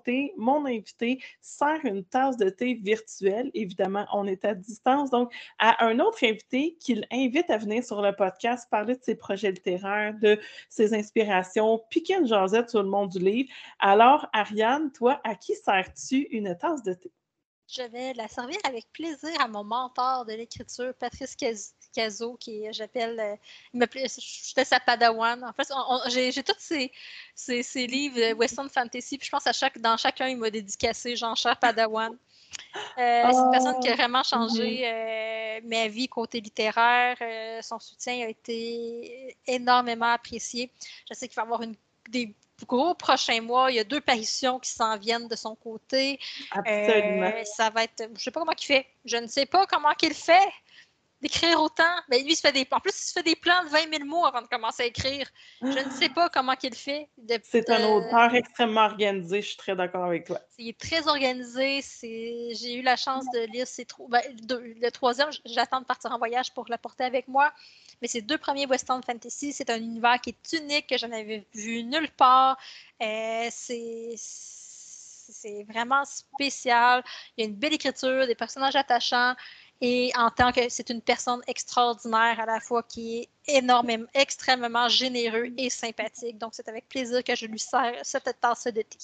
mon invité sert une tasse de thé virtuelle. Évidemment, on est à distance. Donc, à un autre invité qu'il invite à venir sur le podcast, parler de ses projets littéraires, de ses inspirations, piquer une jasette sur le monde du livre. Alors, Ariane, toi, à qui sers-tu une tasse de thé? Je vais la servir avec plaisir à mon mentor de l'écriture, Patrice Cazot, qui j'appelle, euh, j'étais sa padawan. En fait, j'ai tous ces, ces, livres de Western Fantasy, puis je pense à chaque, dans chacun, il m'a dédicacé, genre, cher padawan. Euh, c'est une personne qui a vraiment changé euh, ma vie côté littéraire. son soutien a été énormément apprécié. Je sais qu'il va avoir une, des gros prochains mois. Il y a deux parutions qui s'en viennent de son côté. Absolument. Euh, ça va être. Je ne sais pas comment il fait. Je ne sais pas comment il fait d'écrire autant. Mais lui, il se fait des. En plus, il se fait des plans de 20 000 mots avant de commencer à écrire. Je ne sais pas comment il fait. C'est un auteur extrêmement organisé. Je suis très d'accord avec toi. Il est très organisé. J'ai eu la chance de lire ses. Ben, le troisième, j'attends de partir en voyage pour l'apporter avec moi. Mais ces deux premiers Western Fantasy, c'est un univers qui est unique, que je n'avais vu nulle part. Euh, c'est vraiment spécial. Il y a une belle écriture, des personnages attachants. Et en tant que c'est une personne extraordinaire à la fois qui est énormément, extrêmement généreux et sympathique. Donc, c'est avec plaisir que je lui sers cette tasse de thé.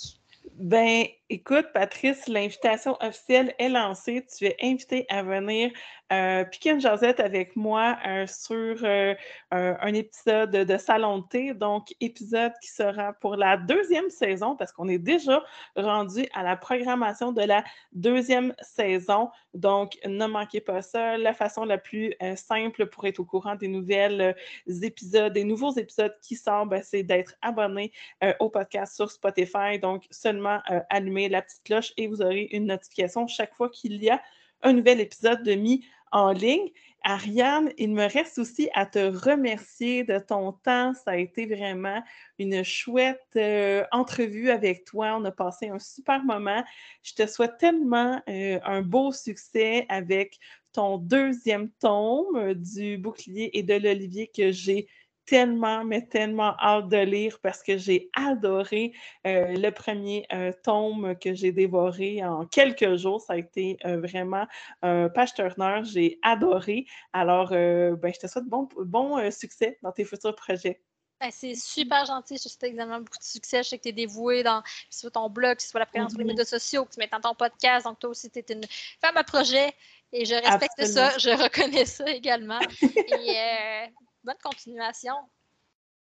Ben, écoute, Patrice, l'invitation officielle est lancée. Tu es invité à venir euh, piquer une jasette avec moi euh, sur euh, un épisode de Salon de thé, donc épisode qui sera pour la deuxième saison, parce qu'on est déjà rendu à la programmation de la deuxième saison. Donc, ne manquez pas ça. La façon la plus simple pour être au courant des nouvelles épisodes, des nouveaux épisodes qui sortent, ben, c'est d'être abonné au podcast sur Spotify. Donc, seulement allumer la petite cloche et vous aurez une notification chaque fois qu'il y a un nouvel épisode de mis en ligne. Ariane, il me reste aussi à te remercier de ton temps. Ça a été vraiment une chouette euh, entrevue avec toi. On a passé un super moment. Je te souhaite tellement euh, un beau succès avec ton deuxième tome euh, du bouclier et de l'olivier que j'ai tellement, mais tellement hâte de lire parce que j'ai adoré euh, le premier euh, tome que j'ai dévoré en quelques jours. Ça a été euh, vraiment un page turner. J'ai adoré. Alors, ben, je te souhaite bon, bon succès dans tes futurs projets. Ben, c'est super gentil. Je te souhaite également beaucoup de succès. Je sais que tu es dévouée dans soit ton blog, que ce soit la présence sur les mm-hmm. médias sociaux, que tu mets dans ton podcast. Donc, toi aussi, tu es une femme à projet. Et je respecte ça. Je reconnais ça également. et bonne continuation.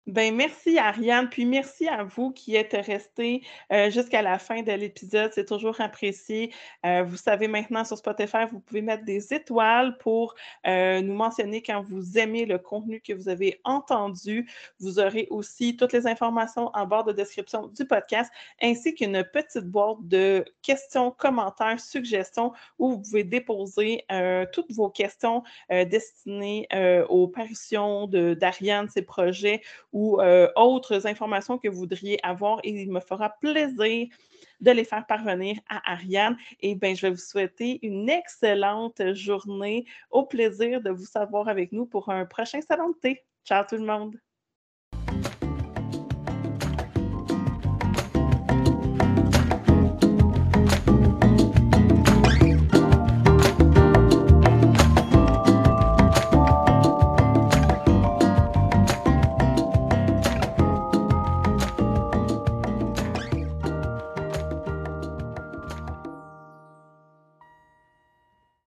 Ben merci Ariane, puis merci à vous qui êtes restés euh, jusqu'à la fin de l'épisode. C'est toujours apprécié. Euh, vous savez maintenant sur Spotify, vous pouvez mettre des étoiles pour euh, nous mentionner quand vous aimez le contenu que vous avez entendu. Vous aurez aussi toutes les informations en barre de description du podcast, ainsi qu'une petite boîte de questions, commentaires, suggestions où vous pouvez déposer toutes vos questions destinées aux parutions d'Ariane, ses projets ou euh, autres informations que vous voudriez avoir et il me fera plaisir de les faire parvenir à Ariane. Et bien, je vais vous souhaiter une excellente journée. Au plaisir de vous savoir avec nous pour un prochain salon de thé. Ciao tout le monde!